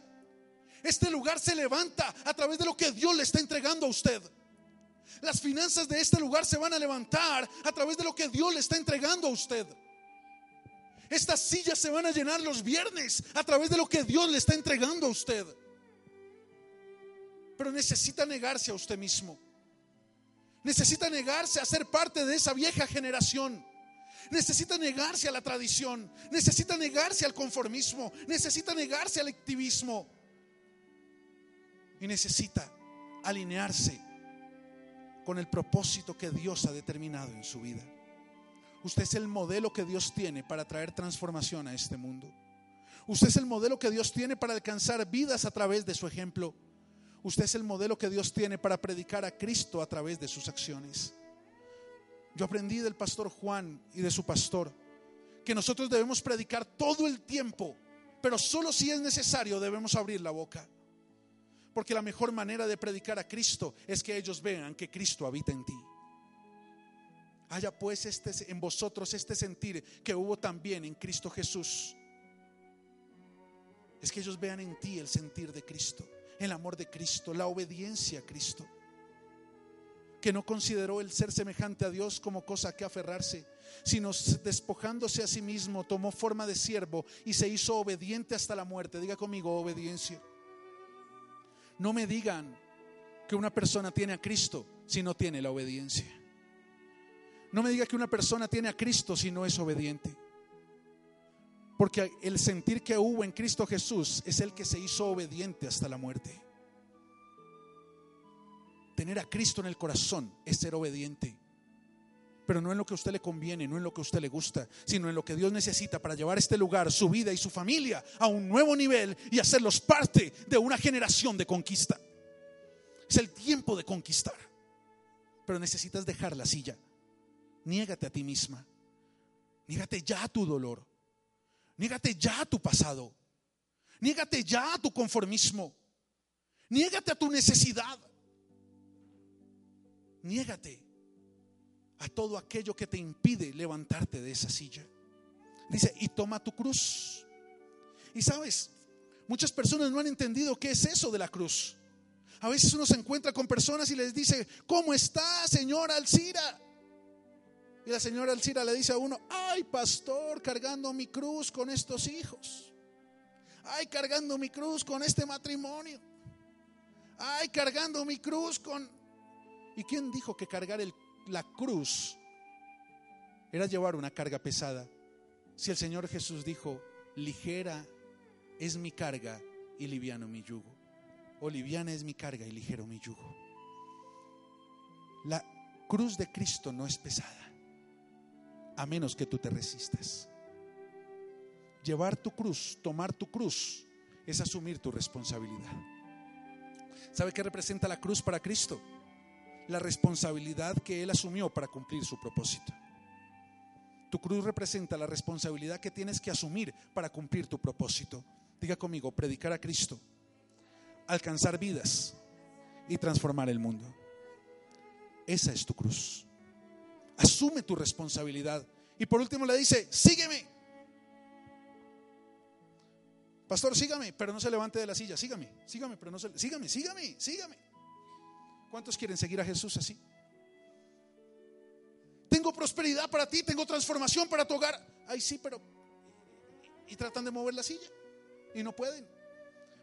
Este lugar se levanta a través de lo que Dios le está entregando a usted. Las finanzas de este lugar se van a levantar a través de lo que Dios le está entregando a usted. Estas sillas se van a llenar los viernes a través de lo que Dios le está entregando a usted pero necesita negarse a usted mismo. Necesita negarse a ser parte de esa vieja generación. Necesita negarse a la tradición. Necesita negarse al conformismo. Necesita negarse al activismo. Y necesita alinearse con el propósito que Dios ha determinado en su vida. Usted es el modelo que Dios tiene para traer transformación a este mundo. Usted es el modelo que Dios tiene para alcanzar vidas a través de su ejemplo. Usted es el modelo que Dios tiene para predicar a Cristo a través de sus acciones. Yo aprendí del pastor Juan y de su pastor que nosotros debemos predicar todo el tiempo, pero solo si es necesario debemos abrir la boca. Porque la mejor manera de predicar a Cristo es que ellos vean que Cristo habita en ti. Haya pues este, en vosotros este sentir que hubo también en Cristo Jesús. Es que ellos vean en ti el sentir de Cristo el amor de Cristo, la obediencia a Cristo, que no consideró el ser semejante a Dios como cosa que aferrarse, sino despojándose a sí mismo, tomó forma de siervo y se hizo obediente hasta la muerte. Diga conmigo, obediencia. No me digan que una persona tiene a Cristo si no tiene la obediencia. No me diga que una persona tiene a Cristo si no es obediente. Porque el sentir que hubo en Cristo Jesús es el que se hizo obediente hasta la muerte. Tener a Cristo en el corazón es ser obediente. Pero no en lo que a usted le conviene, no en lo que a usted le gusta, sino en lo que Dios necesita para llevar este lugar, su vida y su familia a un nuevo nivel y hacerlos parte de una generación de conquista. Es el tiempo de conquistar. Pero necesitas dejar la silla. Niégate a ti misma. Niégate ya a tu dolor. Niégate ya a tu pasado. Niégate ya a tu conformismo. Niégate a tu necesidad. Niégate a todo aquello que te impide levantarte de esa silla. Dice, y toma tu cruz. Y sabes, muchas personas no han entendido qué es eso de la cruz. A veces uno se encuentra con personas y les dice, ¿cómo está, señora Alcira? Y la señora Alcira le dice a uno, ay, pastor, cargando mi cruz con estos hijos. Ay, cargando mi cruz con este matrimonio. Ay, cargando mi cruz con... ¿Y quién dijo que cargar la cruz era llevar una carga pesada? Si el Señor Jesús dijo, ligera es mi carga y liviano mi yugo. O liviana es mi carga y ligero mi yugo. La cruz de Cristo no es pesada, a menos que tú te resistas. Llevar tu cruz, tomar tu cruz, es asumir tu responsabilidad. ¿Sabe qué representa la cruz para Cristo? La responsabilidad que Él asumió para cumplir su propósito. Tu cruz representa la responsabilidad que tienes que asumir para cumplir tu propósito. Diga conmigo, predicar a Cristo, alcanzar vidas y transformar el mundo. Esa es tu cruz. Asume tu responsabilidad. Y por último le dice, sígueme. Pastor, sígame, pero no se levante de la silla. Sígame, sígame, pero no se... Sígame, sígame, sígame. ¿Cuántos quieren seguir a Jesús así? Tengo prosperidad para ti, tengo transformación para tu hogar. Ay, sí, pero... Y tratan de mover la silla y no pueden.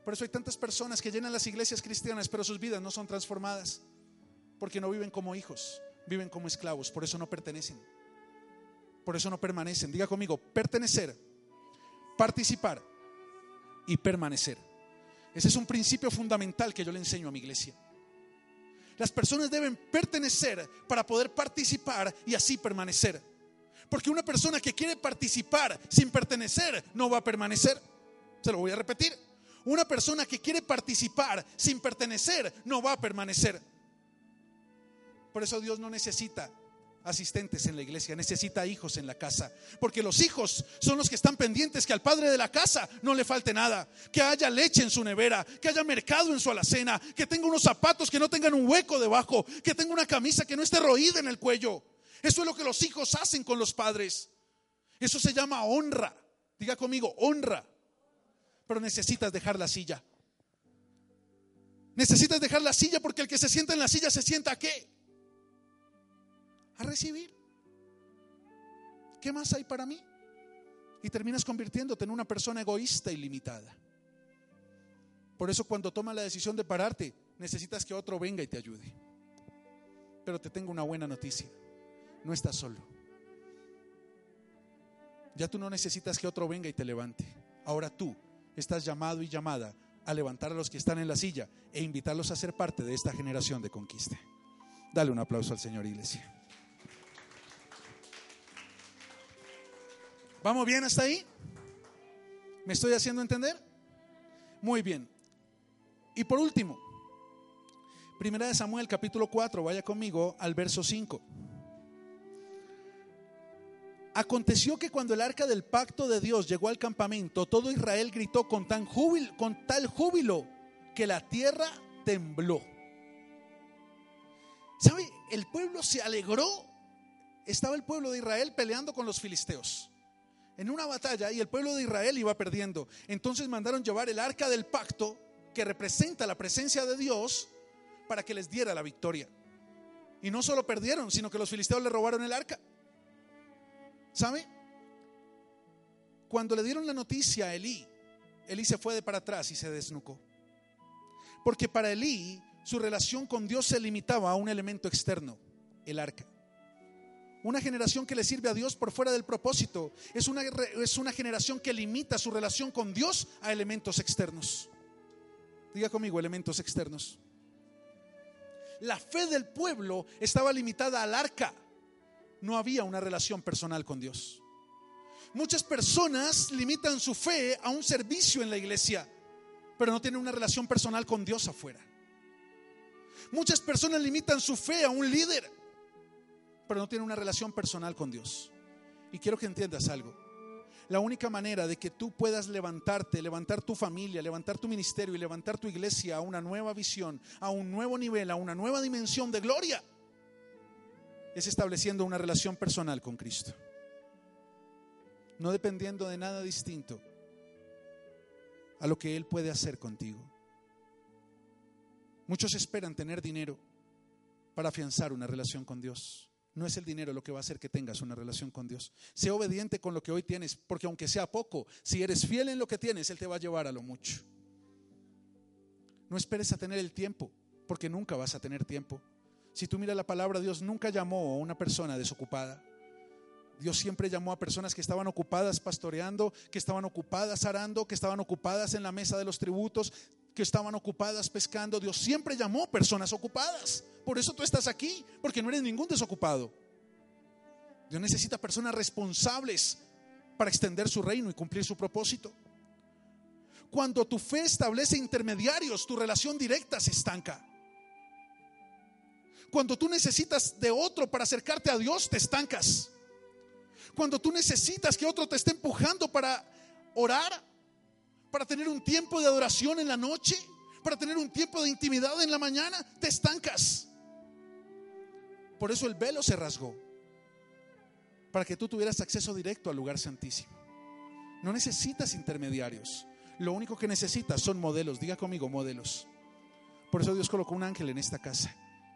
Por eso hay tantas personas que llenan las iglesias cristianas, pero sus vidas no son transformadas. Porque no viven como hijos, viven como esclavos. Por eso no pertenecen. Por eso no permanecen. Diga conmigo, pertenecer, participar y permanecer. Ese es un principio fundamental que yo le enseño a mi iglesia. Las personas deben pertenecer para poder participar y así permanecer. Porque una persona que quiere participar sin pertenecer no va a permanecer. Se lo voy a repetir. Una persona que quiere participar sin pertenecer no va a permanecer. Por eso Dios no necesita asistentes en la iglesia, necesita hijos en la casa, porque los hijos son los que están pendientes que al padre de la casa no le falte nada, que haya leche en su nevera, que haya mercado en su alacena, que tenga unos zapatos que no tengan un hueco debajo, que tenga una camisa que no esté roída en el cuello. Eso es lo que los hijos hacen con los padres. Eso se llama honra. Diga conmigo, honra. Pero necesitas dejar la silla. Necesitas dejar la silla porque el que se sienta en la silla se sienta a qué? A recibir. ¿Qué más hay para mí? Y terminas convirtiéndote en una persona egoísta y limitada. Por eso cuando tomas la decisión de pararte, necesitas que otro venga y te ayude. Pero te tengo una buena noticia. No estás solo. Ya tú no necesitas que otro venga y te levante. Ahora tú estás llamado y llamada a levantar a los que están en la silla e invitarlos a ser parte de esta generación de conquista. Dale un aplauso al Señor, iglesia. ¿Vamos bien hasta ahí? ¿Me estoy haciendo entender? Muy bien. Y por último, Primera de Samuel capítulo 4, vaya conmigo al verso 5. Aconteció que cuando el arca del pacto de Dios llegó al campamento, todo Israel gritó con, tan júbilo, con tal júbilo que la tierra tembló. ¿Sabe? El pueblo se alegró. Estaba el pueblo de Israel peleando con los filisteos en una batalla y el pueblo de Israel iba perdiendo. Entonces mandaron llevar el arca del pacto que representa la presencia de Dios para que les diera la victoria. Y no solo perdieron, sino que los filisteos le robaron el arca. ¿Sabe? Cuando le dieron la noticia a Elí, Elí se fue de para atrás y se desnucó. Porque para Elí su relación con Dios se limitaba a un elemento externo, el arca. Una generación que le sirve a Dios por fuera del propósito es una, es una generación que limita su relación con Dios a elementos externos. Diga conmigo, elementos externos. La fe del pueblo estaba limitada al arca. No había una relación personal con Dios. Muchas personas limitan su fe a un servicio en la iglesia, pero no tienen una relación personal con Dios afuera. Muchas personas limitan su fe a un líder, pero no tiene una relación personal con Dios. Y quiero que entiendas algo. La única manera de que tú puedas levantarte, levantar tu familia, levantar tu ministerio y levantar tu iglesia a una nueva visión, a un nuevo nivel, a una nueva dimensión de gloria, es estableciendo una relación personal con Cristo. no dependiendo de nada distinto a lo que Él puede hacer contigo. Muchos esperan tener dinero para afianzar una relación con Dios. No es el dinero lo que va a hacer que tengas una relación con Dios. Sé obediente con lo que hoy tienes, porque aunque sea poco, si eres fiel en lo que tienes, Él te va a llevar a lo mucho. No esperes a tener el tiempo, porque nunca vas a tener tiempo. Si tú miras la palabra, Dios nunca llamó a una persona desocupada. Dios siempre llamó a personas que estaban ocupadas pastoreando, que estaban ocupadas arando, que estaban ocupadas en la mesa de los tributos, que estaban ocupadas pescando. Dios siempre llamó personas ocupadas. Por eso tú estás aquí, porque no eres ningún desocupado. Dios necesita personas responsables para extender su reino y cumplir su propósito. Cuando tu fe establece intermediarios, tu relación directa se estanca. Cuando tú necesitas de otro para acercarte a Dios, te estancas. Cuando tú necesitas que otro te esté empujando para orar, para tener un tiempo de adoración en la noche, para tener un tiempo de intimidad en la mañana, te estancas. Por eso el velo se rasgó, para que tú tuvieras acceso directo al lugar santísimo. No necesitas intermediarios. Lo único que necesitas son modelos. Diga conmigo, modelos. Por eso Dios colocó un ángel en esta casa,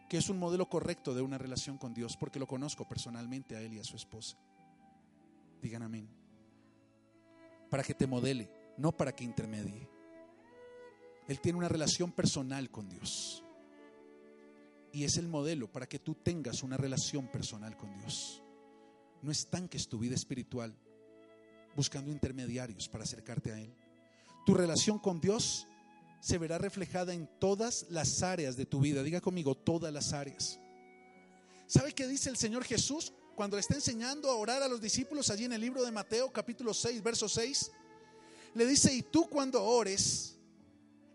que es un modelo correcto de una relación con Dios, porque lo conozco personalmente a él y a su esposa. Digan amén. Para que te modele, no para que intermedie. Él tiene una relación personal con Dios. Y es el modelo para que tú tengas una relación personal con Dios. No estanques tu vida espiritual buscando intermediarios para acercarte a Él. Tu relación con Dios se verá reflejada en todas las áreas de tu vida. Diga conmigo, todas las áreas. ¿Sabe qué dice el Señor Jesús cuando le está enseñando a orar a los discípulos allí en el libro de Mateo capítulo 6, verso 6? Le dice, y tú cuando ores,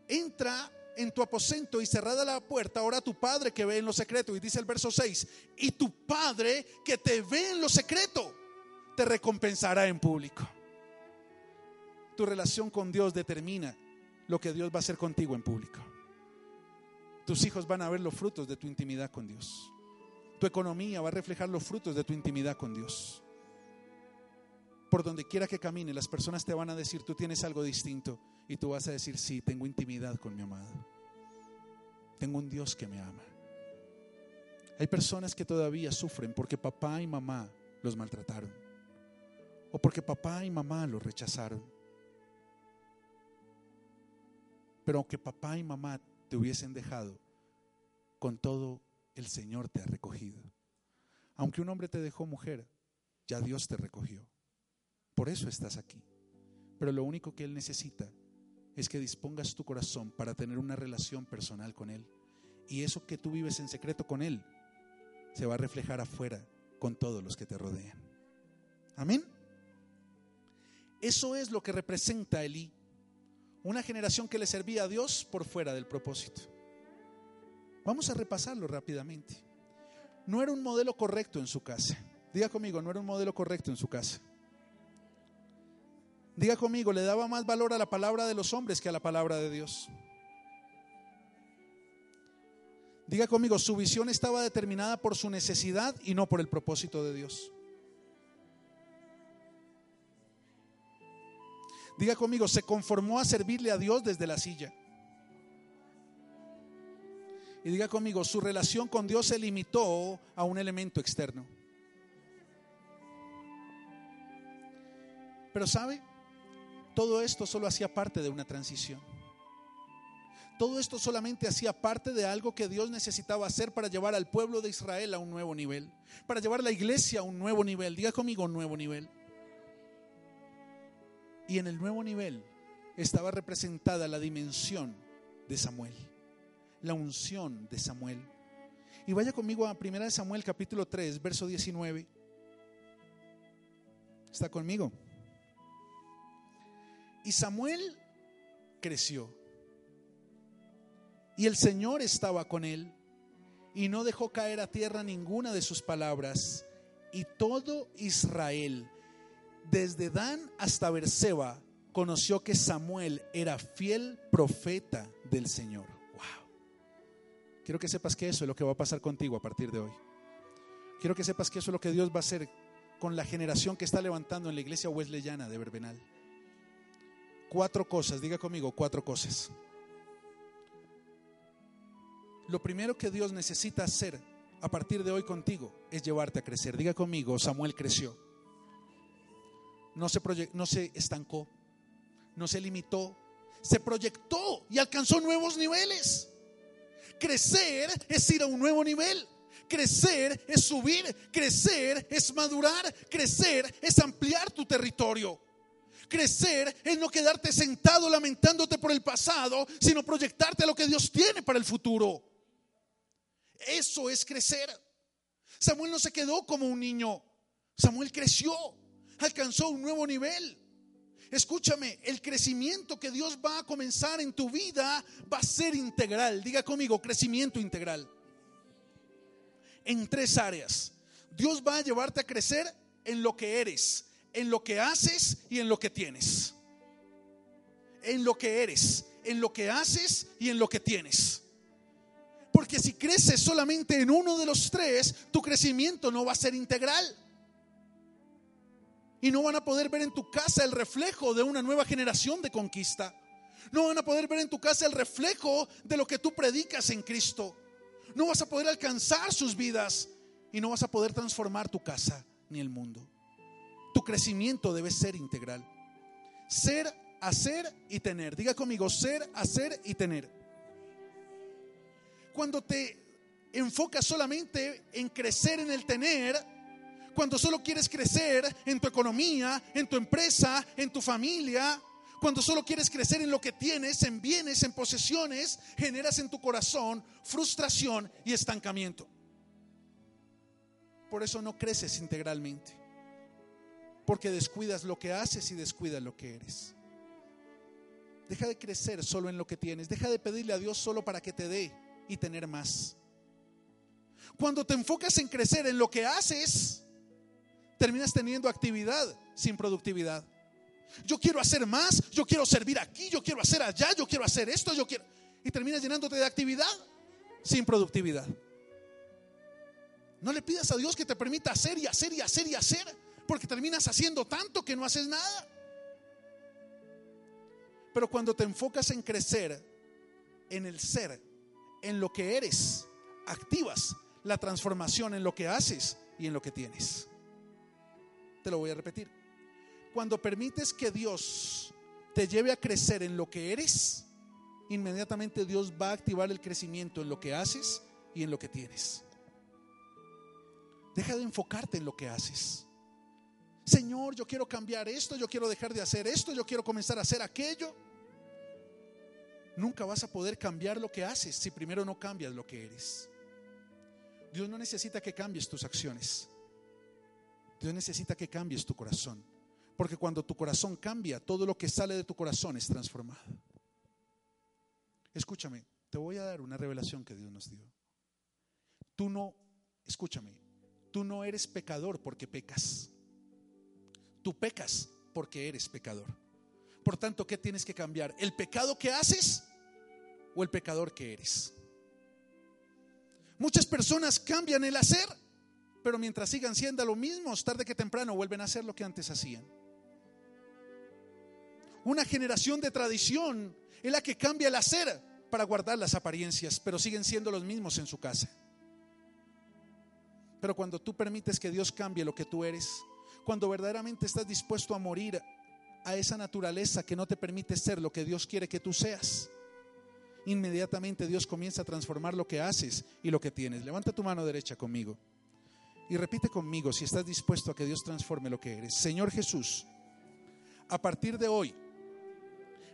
entra en tu aposento y cerrada la puerta, ora a tu Padre que ve en lo secreto. Y dice el verso 6, y tu Padre que te ve en lo secreto, te recompensará en público. Tu relación con Dios determina lo que Dios va a hacer contigo en público. Tus hijos van a ver los frutos de tu intimidad con Dios. Tu economía va a reflejar los frutos de tu intimidad con Dios. Por donde quiera que camine, las personas te van a decir, tú tienes algo distinto. Y tú vas a decir, sí, tengo intimidad con mi amado. Tengo un Dios que me ama. Hay personas que todavía sufren porque papá y mamá los maltrataron. O porque papá y mamá los rechazaron. Pero aunque papá y mamá te hubiesen dejado, con todo el Señor te ha recogido. Aunque un hombre te dejó mujer, ya Dios te recogió. Por eso estás aquí. Pero lo único que Él necesita es que dispongas tu corazón para tener una relación personal con Él. Y eso que tú vives en secreto con Él se va a reflejar afuera con todos los que te rodean. Amén. Eso es lo que representa Elí. Una generación que le servía a Dios por fuera del propósito. Vamos a repasarlo rápidamente. No era un modelo correcto en su casa. Diga conmigo, no era un modelo correcto en su casa. Diga conmigo, le daba más valor a la palabra de los hombres que a la palabra de Dios. Diga conmigo, su visión estaba determinada por su necesidad y no por el propósito de Dios. Diga conmigo, se conformó a servirle a Dios desde la silla. Y diga conmigo, su relación con Dios se limitó a un elemento externo. Pero ¿sabe? Todo esto solo hacía parte de una transición. Todo esto solamente hacía parte de algo que Dios necesitaba hacer para llevar al pueblo de Israel a un nuevo nivel, para llevar la iglesia a un nuevo nivel. Diga conmigo, un nuevo nivel. Y en el nuevo nivel estaba representada la dimensión de Samuel, la unción de Samuel. Y vaya conmigo a 1 Samuel capítulo 3, verso 19. ¿Está conmigo? Y Samuel creció. Y el Señor estaba con él y no dejó caer a tierra ninguna de sus palabras. Y todo Israel desde Dan hasta Berseba, conoció que Samuel era fiel profeta del Señor. Wow. Quiero que sepas que eso es lo que va a pasar contigo a partir de hoy. Quiero que sepas que eso es lo que Dios va a hacer con la generación que está levantando en la iglesia wesleyana de Verbenal. Cuatro cosas, diga conmigo, cuatro cosas. Lo primero que Dios necesita hacer a partir de hoy contigo es llevarte a crecer. Diga conmigo, Samuel creció. No se, no se estancó, no se limitó, se proyectó y alcanzó nuevos niveles. Crecer es ir a un nuevo nivel. Crecer es subir, crecer es madurar, crecer es ampliar tu territorio. Crecer es no quedarte sentado lamentándote por el pasado, sino proyectarte a lo que Dios tiene para el futuro. Eso es crecer. Samuel no se quedó como un niño. Samuel creció, alcanzó un nuevo nivel. Escúchame, el crecimiento que Dios va a comenzar en tu vida va a ser integral. Diga conmigo, crecimiento integral en tres áreas. Dios va a llevarte a crecer en lo que eres, en lo que haces y en lo que tienes. En lo que eres, en lo que haces y en lo que tienes. Porque si creces solamente en uno de los tres, tu crecimiento no va a ser integral. Y no van a poder ver en tu casa el reflejo de una nueva generación de conquista. No van a poder ver en tu casa el reflejo de lo que tú predicas en Cristo no vas a poder alcanzar sus vidas y no vas a poder transformar tu casa ni el mundo. Tu crecimiento debe ser integral. Ser, hacer y tener. Diga conmigo, ser, hacer y tener. Cuando te enfocas solamente en crecer en el tener, cuando solo quieres crecer en tu economía, en tu empresa, en tu familia, cuando solo quieres crecer en lo que tienes, en bienes, en posesiones, generas en tu corazón frustración y estancamiento. Por eso no creces integralmente. Porque descuidas lo que haces y descuidas lo que eres. Deja de crecer solo en lo que tienes. Deja de pedirle a Dios solo para que te dé y tener más. Cuando te enfocas en crecer en lo que haces, terminas teniendo actividad sin productividad. Yo quiero hacer más, yo quiero servir aquí, yo quiero hacer allá, yo quiero hacer esto, yo quiero... Y terminas llenándote de actividad sin productividad. No le pidas a Dios que te permita hacer y hacer y hacer y hacer, porque terminas haciendo tanto que no haces nada. Pero cuando te enfocas en crecer, en el ser, en lo que eres, activas la transformación en lo que haces y en lo que tienes. Te lo voy a repetir. Cuando permites que Dios te lleve a crecer en lo que eres, inmediatamente Dios va a activar el crecimiento en lo que haces y en lo que tienes. Deja de enfocarte en lo que haces. Señor, yo quiero cambiar esto, yo quiero dejar de hacer esto, yo quiero comenzar a hacer aquello. Nunca vas a poder cambiar lo que haces si primero no cambias lo que eres. Dios no necesita que cambies tus acciones. Dios necesita que cambies tu corazón. Porque cuando tu corazón cambia, todo lo que sale de tu corazón es transformado. Escúchame, te voy a dar una revelación que Dios nos dio. Tú no, escúchame, tú no eres pecador porque pecas. Tú pecas porque eres pecador. Por tanto, ¿qué tienes que cambiar? ¿El pecado que haces o el pecador que eres? Muchas personas cambian el hacer, pero mientras sigan siendo lo mismo, tarde que temprano vuelven a hacer lo que antes hacían. Una generación de tradición es la que cambia el hacer para guardar las apariencias, pero siguen siendo los mismos en su casa. Pero cuando tú permites que Dios cambie lo que tú eres, cuando verdaderamente estás dispuesto a morir a esa naturaleza que no te permite ser lo que Dios quiere que tú seas, inmediatamente Dios comienza a transformar lo que haces y lo que tienes. Levanta tu mano derecha conmigo y repite conmigo si estás dispuesto a que Dios transforme lo que eres. Señor Jesús, a partir de hoy,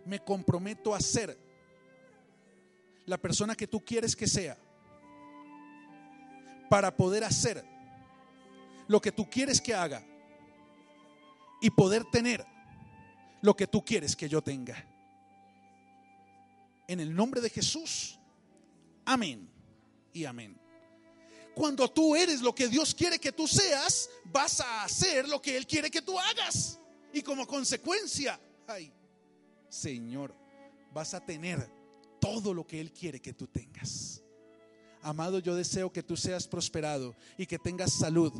me comprometo a ser la persona que tú quieres que sea para poder hacer lo que tú quieres que haga y poder tener lo que tú quieres que yo tenga. En el nombre de Jesús. Amén y amén. Cuando tú eres lo que Dios quiere que tú seas, vas a hacer lo que Él quiere que tú hagas. Y como consecuencia, ay, Señor, vas a tener todo lo que Él quiere que tú tengas. Amado, yo deseo que tú seas prosperado y que tengas salud,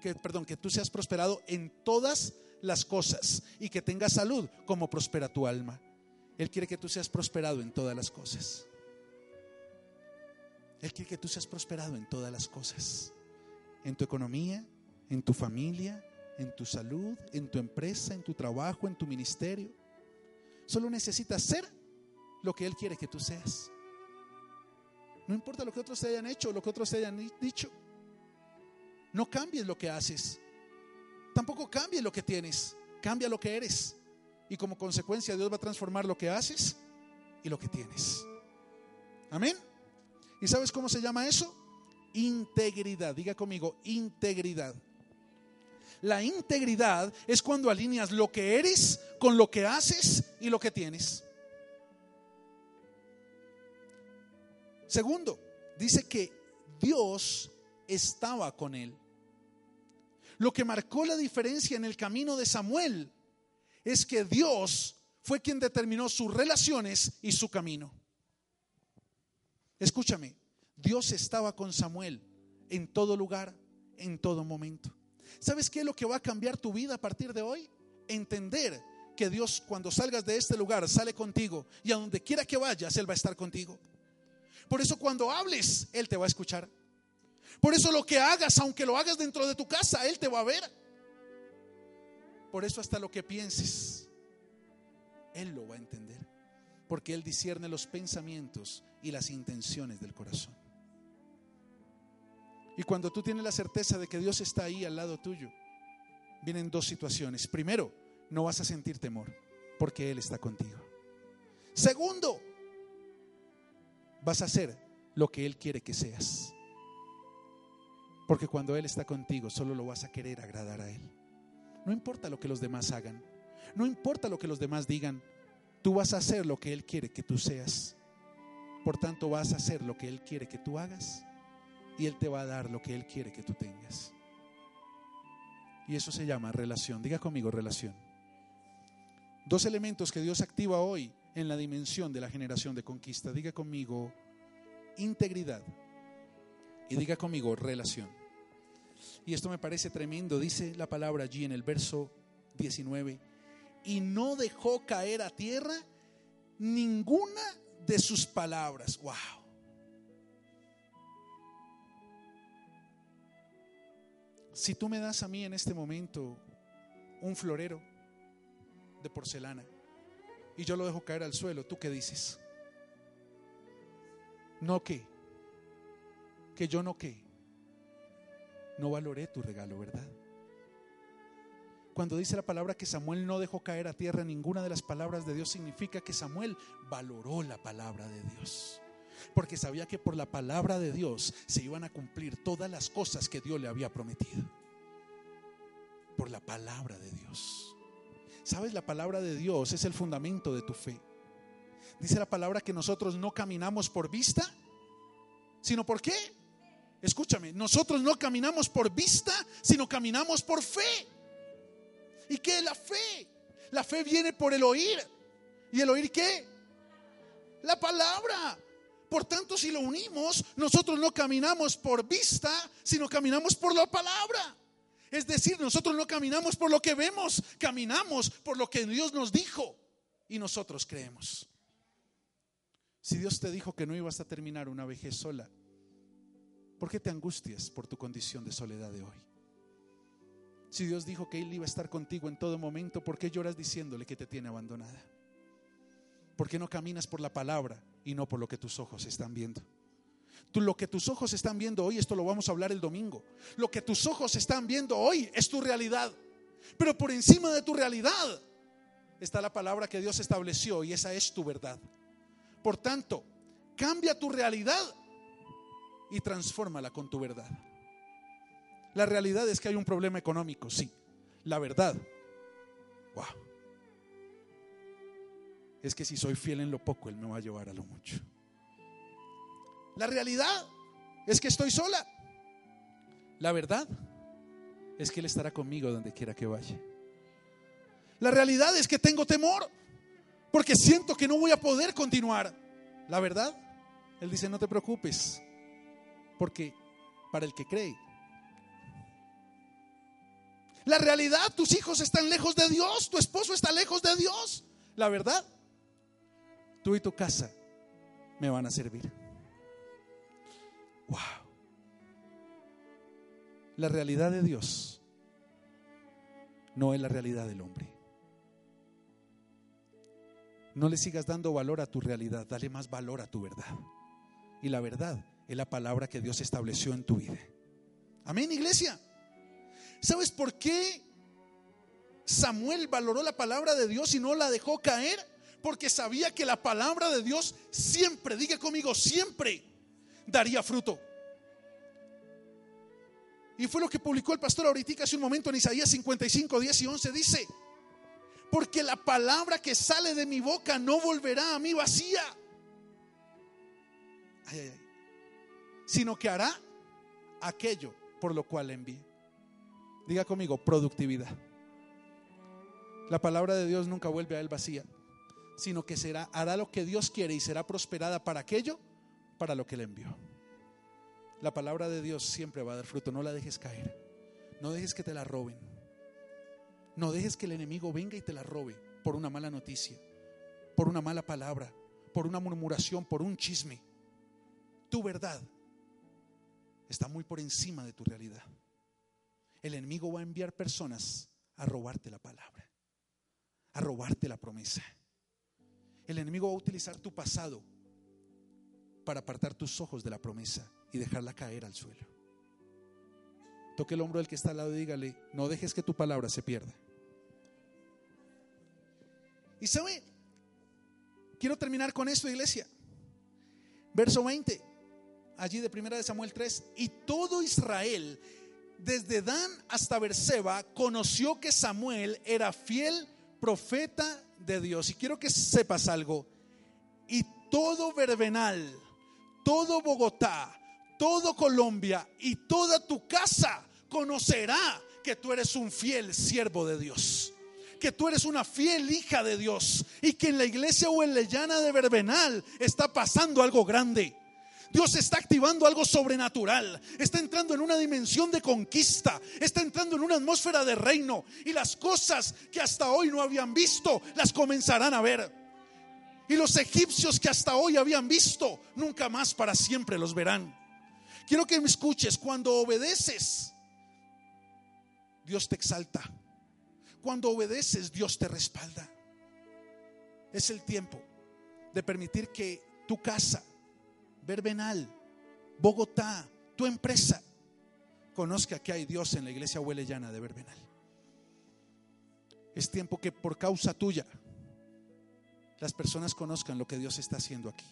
que, perdón, que tú seas prosperado en todas las cosas y que tengas salud como prospera tu alma. Él quiere que tú seas prosperado en todas las cosas. Él quiere que tú seas prosperado en todas las cosas. En tu economía, en tu familia, en tu salud, en tu empresa, en tu trabajo, en tu ministerio. Solo necesitas ser lo que Él quiere que tú seas. No importa lo que otros te hayan hecho lo que otros te hayan dicho. No cambies lo que haces. Tampoco cambies lo que tienes. Cambia lo que eres. Y como consecuencia Dios va a transformar lo que haces y lo que tienes. Amén. ¿Y sabes cómo se llama eso? Integridad. Diga conmigo, integridad. La integridad es cuando alineas lo que eres con lo que haces y lo que tienes. Segundo, dice que Dios estaba con él. Lo que marcó la diferencia en el camino de Samuel es que Dios fue quien determinó sus relaciones y su camino. Escúchame, Dios estaba con Samuel en todo lugar, en todo momento. ¿Sabes qué es lo que va a cambiar tu vida a partir de hoy? Entender que Dios cuando salgas de este lugar sale contigo y a donde quiera que vayas, Él va a estar contigo. Por eso cuando hables, Él te va a escuchar. Por eso lo que hagas, aunque lo hagas dentro de tu casa, Él te va a ver. Por eso hasta lo que pienses, Él lo va a entender. Porque Él discierne los pensamientos y las intenciones del corazón. Y cuando tú tienes la certeza de que Dios está ahí al lado tuyo, vienen dos situaciones. Primero, no vas a sentir temor porque Él está contigo. Segundo, vas a hacer lo que Él quiere que seas. Porque cuando Él está contigo, solo lo vas a querer agradar a Él. No importa lo que los demás hagan, no importa lo que los demás digan, tú vas a hacer lo que Él quiere que tú seas. Por tanto, vas a hacer lo que Él quiere que tú hagas y Él te va a dar lo que Él quiere que tú tengas. Y eso se llama relación. Diga conmigo relación. Dos elementos que Dios activa hoy en la dimensión de la generación de conquista. Diga conmigo integridad y diga conmigo relación. Y esto me parece tremendo. Dice la palabra allí en el verso 19. Y no dejó caer a tierra ninguna de sus palabras. Wow. Si tú me das a mí en este momento un florero de porcelana y yo lo dejo caer al suelo, ¿tú qué dices? No que, que yo no que, no valoré tu regalo, ¿verdad? Cuando dice la palabra que Samuel no dejó caer a tierra ninguna de las palabras de Dios, significa que Samuel valoró la palabra de Dios porque sabía que por la palabra de Dios se iban a cumplir todas las cosas que Dios le había prometido. Por la palabra de Dios. ¿Sabes? La palabra de Dios es el fundamento de tu fe. Dice la palabra que nosotros no caminamos por vista, sino por qué? Escúchame, nosotros no caminamos por vista, sino caminamos por fe. ¿Y qué es la fe? La fe viene por el oír. ¿Y el oír qué? La palabra. Por tanto, si lo unimos, nosotros no caminamos por vista, sino caminamos por la palabra. Es decir, nosotros no caminamos por lo que vemos, caminamos por lo que Dios nos dijo y nosotros creemos. Si Dios te dijo que no ibas a terminar una vejez sola, ¿por qué te angustias por tu condición de soledad de hoy? Si Dios dijo que Él iba a estar contigo en todo momento, ¿por qué lloras diciéndole que te tiene abandonada? ¿Por qué no caminas por la palabra y no por lo que tus ojos están viendo? Lo que tus ojos están viendo hoy, esto lo vamos a hablar el domingo. Lo que tus ojos están viendo hoy es tu realidad. Pero por encima de tu realidad está la palabra que Dios estableció y esa es tu verdad. Por tanto, cambia tu realidad y transfórmala con tu verdad. La realidad es que hay un problema económico, sí. La verdad, wow es que si soy fiel en lo poco, Él me va a llevar a lo mucho. La realidad es que estoy sola. La verdad es que Él estará conmigo donde quiera que vaya. La realidad es que tengo temor porque siento que no voy a poder continuar. La verdad, Él dice, no te preocupes, porque para el que cree, La realidad, tus hijos están lejos de Dios, tu esposo está lejos de Dios. La verdad, tú y tu casa me van a servir. Wow. La realidad de Dios no es la realidad del hombre. No le sigas dando valor a tu realidad, dale más valor a tu verdad. Y la verdad es la palabra que Dios estableció en tu vida. Amén, iglesia. ¿Sabes por qué Samuel valoró la palabra de Dios y no la dejó caer? Porque sabía que la palabra de Dios siempre, diga conmigo, siempre daría fruto. Y fue lo que publicó el pastor ahorita hace un momento en Isaías 55, 10 y 11. Dice, porque la palabra que sale de mi boca no volverá a mí vacía, sino que hará aquello por lo cual envíe. Diga conmigo, productividad. La palabra de Dios nunca vuelve a él vacía, sino que será, hará lo que Dios quiere y será prosperada para aquello para lo que le envió. La palabra de Dios siempre va a dar fruto, no la dejes caer. No dejes que te la roben. No dejes que el enemigo venga y te la robe por una mala noticia, por una mala palabra, por una murmuración, por un chisme. Tu verdad está muy por encima de tu realidad. El enemigo va a enviar personas a robarte la palabra, a robarte la promesa. El enemigo va a utilizar tu pasado para apartar tus ojos de la promesa y dejarla caer al suelo. Toque el hombro del que está al lado y dígale, no dejes que tu palabra se pierda. Y sabe, quiero terminar con esto, iglesia. Verso 20, allí de primera de Samuel 3, y todo Israel, desde Dan hasta Berseba, conoció que Samuel era fiel profeta de Dios. Y quiero que sepas algo, y todo Verbenal, todo Bogotá, todo Colombia y toda tu casa conocerá que tú eres un fiel siervo de Dios que tú eres una fiel hija de Dios y que en la iglesia o en la llana de Verbenal está pasando algo grande. Dios está activando algo sobrenatural, está entrando en una dimensión de conquista, está entrando en una atmósfera de reino y las cosas que hasta hoy no habían visto las comenzarán a ver. Y los egipcios que hasta hoy habían visto, nunca más para siempre los verán. Quiero que me escuches, cuando obedeces, Dios te exalta. Cuando obedeces, Dios te respalda. Es el tiempo de permitir que tu casa, Verbenal, Bogotá, tu empresa, conozca que hay Dios en la iglesia huelellana de Verbenal. Es tiempo que por causa tuya las personas conozcan lo que Dios está haciendo aquí.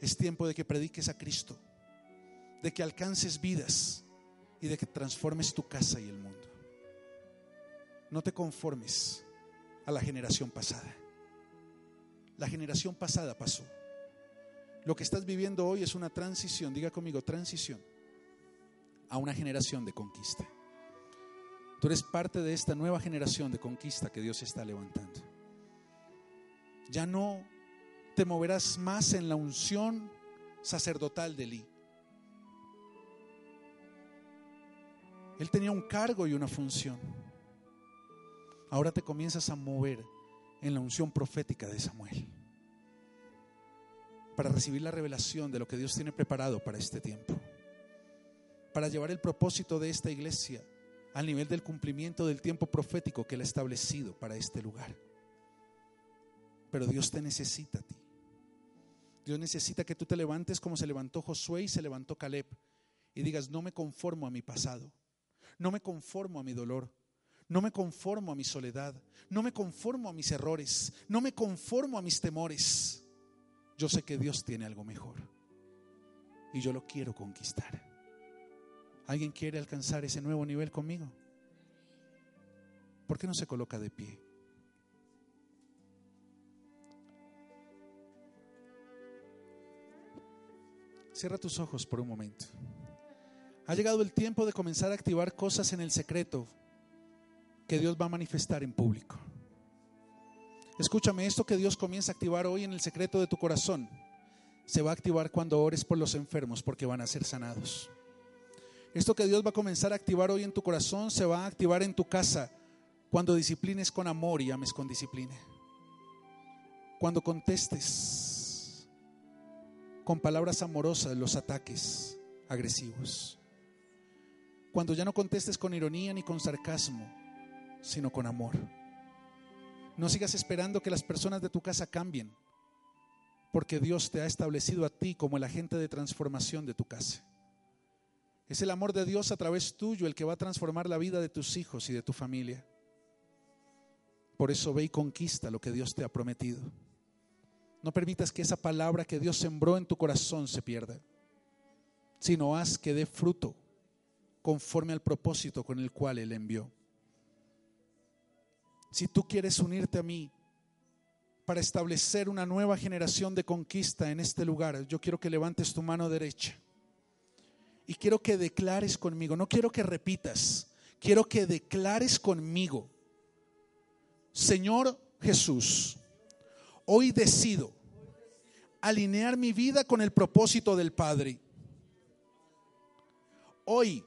Es tiempo de que prediques a Cristo, de que alcances vidas y de que transformes tu casa y el mundo. No te conformes a la generación pasada. La generación pasada pasó. Lo que estás viviendo hoy es una transición, diga conmigo, transición a una generación de conquista. Tú eres parte de esta nueva generación de conquista que Dios está levantando. Ya no te moverás más en la unción sacerdotal de Eli. Él tenía un cargo y una función. Ahora te comienzas a mover en la unción profética de Samuel para recibir la revelación de lo que Dios tiene preparado para este tiempo, para llevar el propósito de esta iglesia al nivel del cumplimiento del tiempo profético que Él ha establecido para este lugar. Pero Dios te necesita a ti. Dios necesita que tú te levantes como se levantó Josué y se levantó Caleb y digas, no me conformo a mi pasado, no me conformo a mi dolor, no me conformo a mi soledad, no me conformo a mis errores, no me conformo a mis temores. Yo sé que Dios tiene algo mejor y yo lo quiero conquistar. ¿Alguien quiere alcanzar ese nuevo nivel conmigo? ¿Por qué no se coloca de pie? Cierra tus ojos por un momento. Ha llegado el tiempo de comenzar a activar cosas en el secreto que Dios va a manifestar en público. Escúchame, esto que Dios comienza a activar hoy en el secreto de tu corazón, se va a activar cuando ores por los enfermos porque van a ser sanados. Esto que Dios va a comenzar a activar hoy en tu corazón se va a activar en tu casa cuando disciplines con amor y ames con disciplina. Cuando contestes con palabras amorosas los ataques agresivos. Cuando ya no contestes con ironía ni con sarcasmo, sino con amor. No sigas esperando que las personas de tu casa cambien, porque Dios te ha establecido a ti como el agente de transformación de tu casa. Es el amor de Dios a través tuyo el que va a transformar la vida de tus hijos y de tu familia. Por eso ve y conquista lo que Dios te ha prometido. No permitas que esa palabra que Dios sembró en tu corazón se pierda, sino haz que dé fruto conforme al propósito con el cual Él envió. Si tú quieres unirte a mí para establecer una nueva generación de conquista en este lugar, yo quiero que levantes tu mano derecha y quiero que declares conmigo, no quiero que repitas, quiero que declares conmigo, Señor Jesús, hoy decido alinear mi vida con el propósito del Padre. Hoy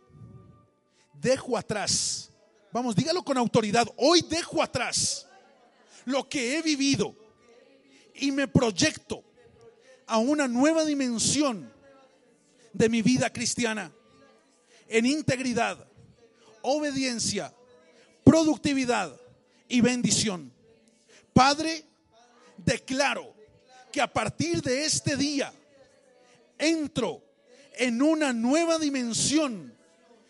dejo atrás Vamos, dígalo con autoridad. Hoy dejo atrás lo que he vivido y me proyecto a una nueva dimensión de mi vida cristiana en integridad, obediencia, productividad y bendición. Padre, declaro que a partir de este día entro en una nueva dimensión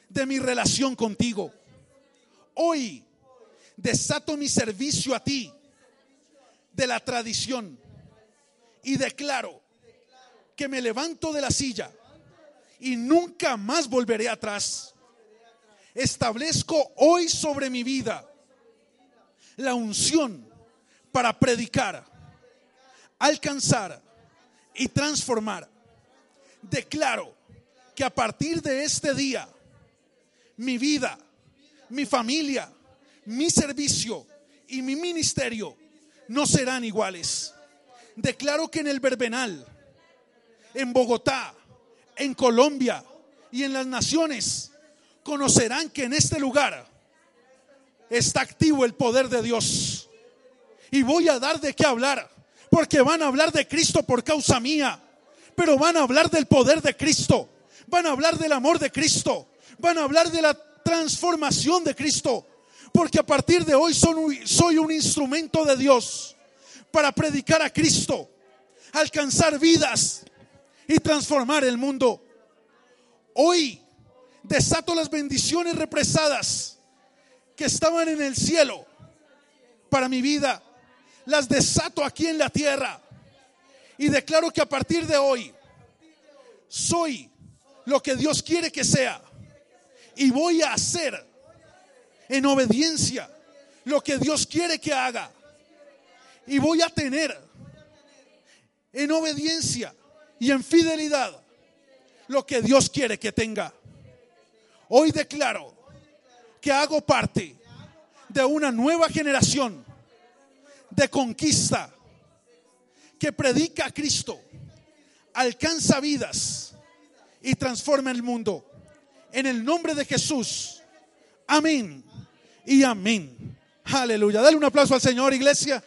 de mi relación contigo Hoy desato mi servicio a ti de la tradición y declaro que me levanto de la silla y nunca más volveré atrás. Establezco hoy sobre mi vida la unción para predicar, alcanzar y transformar. Declaro que a partir de este día mi vida mi familia, mi servicio y mi ministerio no serán iguales. Declaro que en el Verbenal, en Bogotá, en Colombia y en las naciones conocerán que en este lugar está activo el poder de Dios. Y voy a dar de qué hablar, porque van a hablar de Cristo por causa mía, pero van a hablar del poder de Cristo, van a hablar del amor de Cristo, van a hablar de la transformación de Cristo. Porque a partir de hoy soy un instrumento de Dios para predicar a Cristo, alcanzar vidas y transformar el mundo. Hoy desato las bendiciones represadas que estaban en el cielo para mi vida. Las desato aquí en la tierra. Y declaro que a partir de hoy soy lo que Dios quiere que sea y voy a hacer en obediencia lo que Dios quiere que haga. Y voy a tener en obediencia y en fidelidad lo que Dios quiere que tenga. Hoy declaro que hago parte de una nueva generación de conquista que predica a Cristo, alcanza vidas y transforma el mundo en el nombre de Jesús. Amén y amén. Aleluya. Dale un aplauso al Señor, iglesia.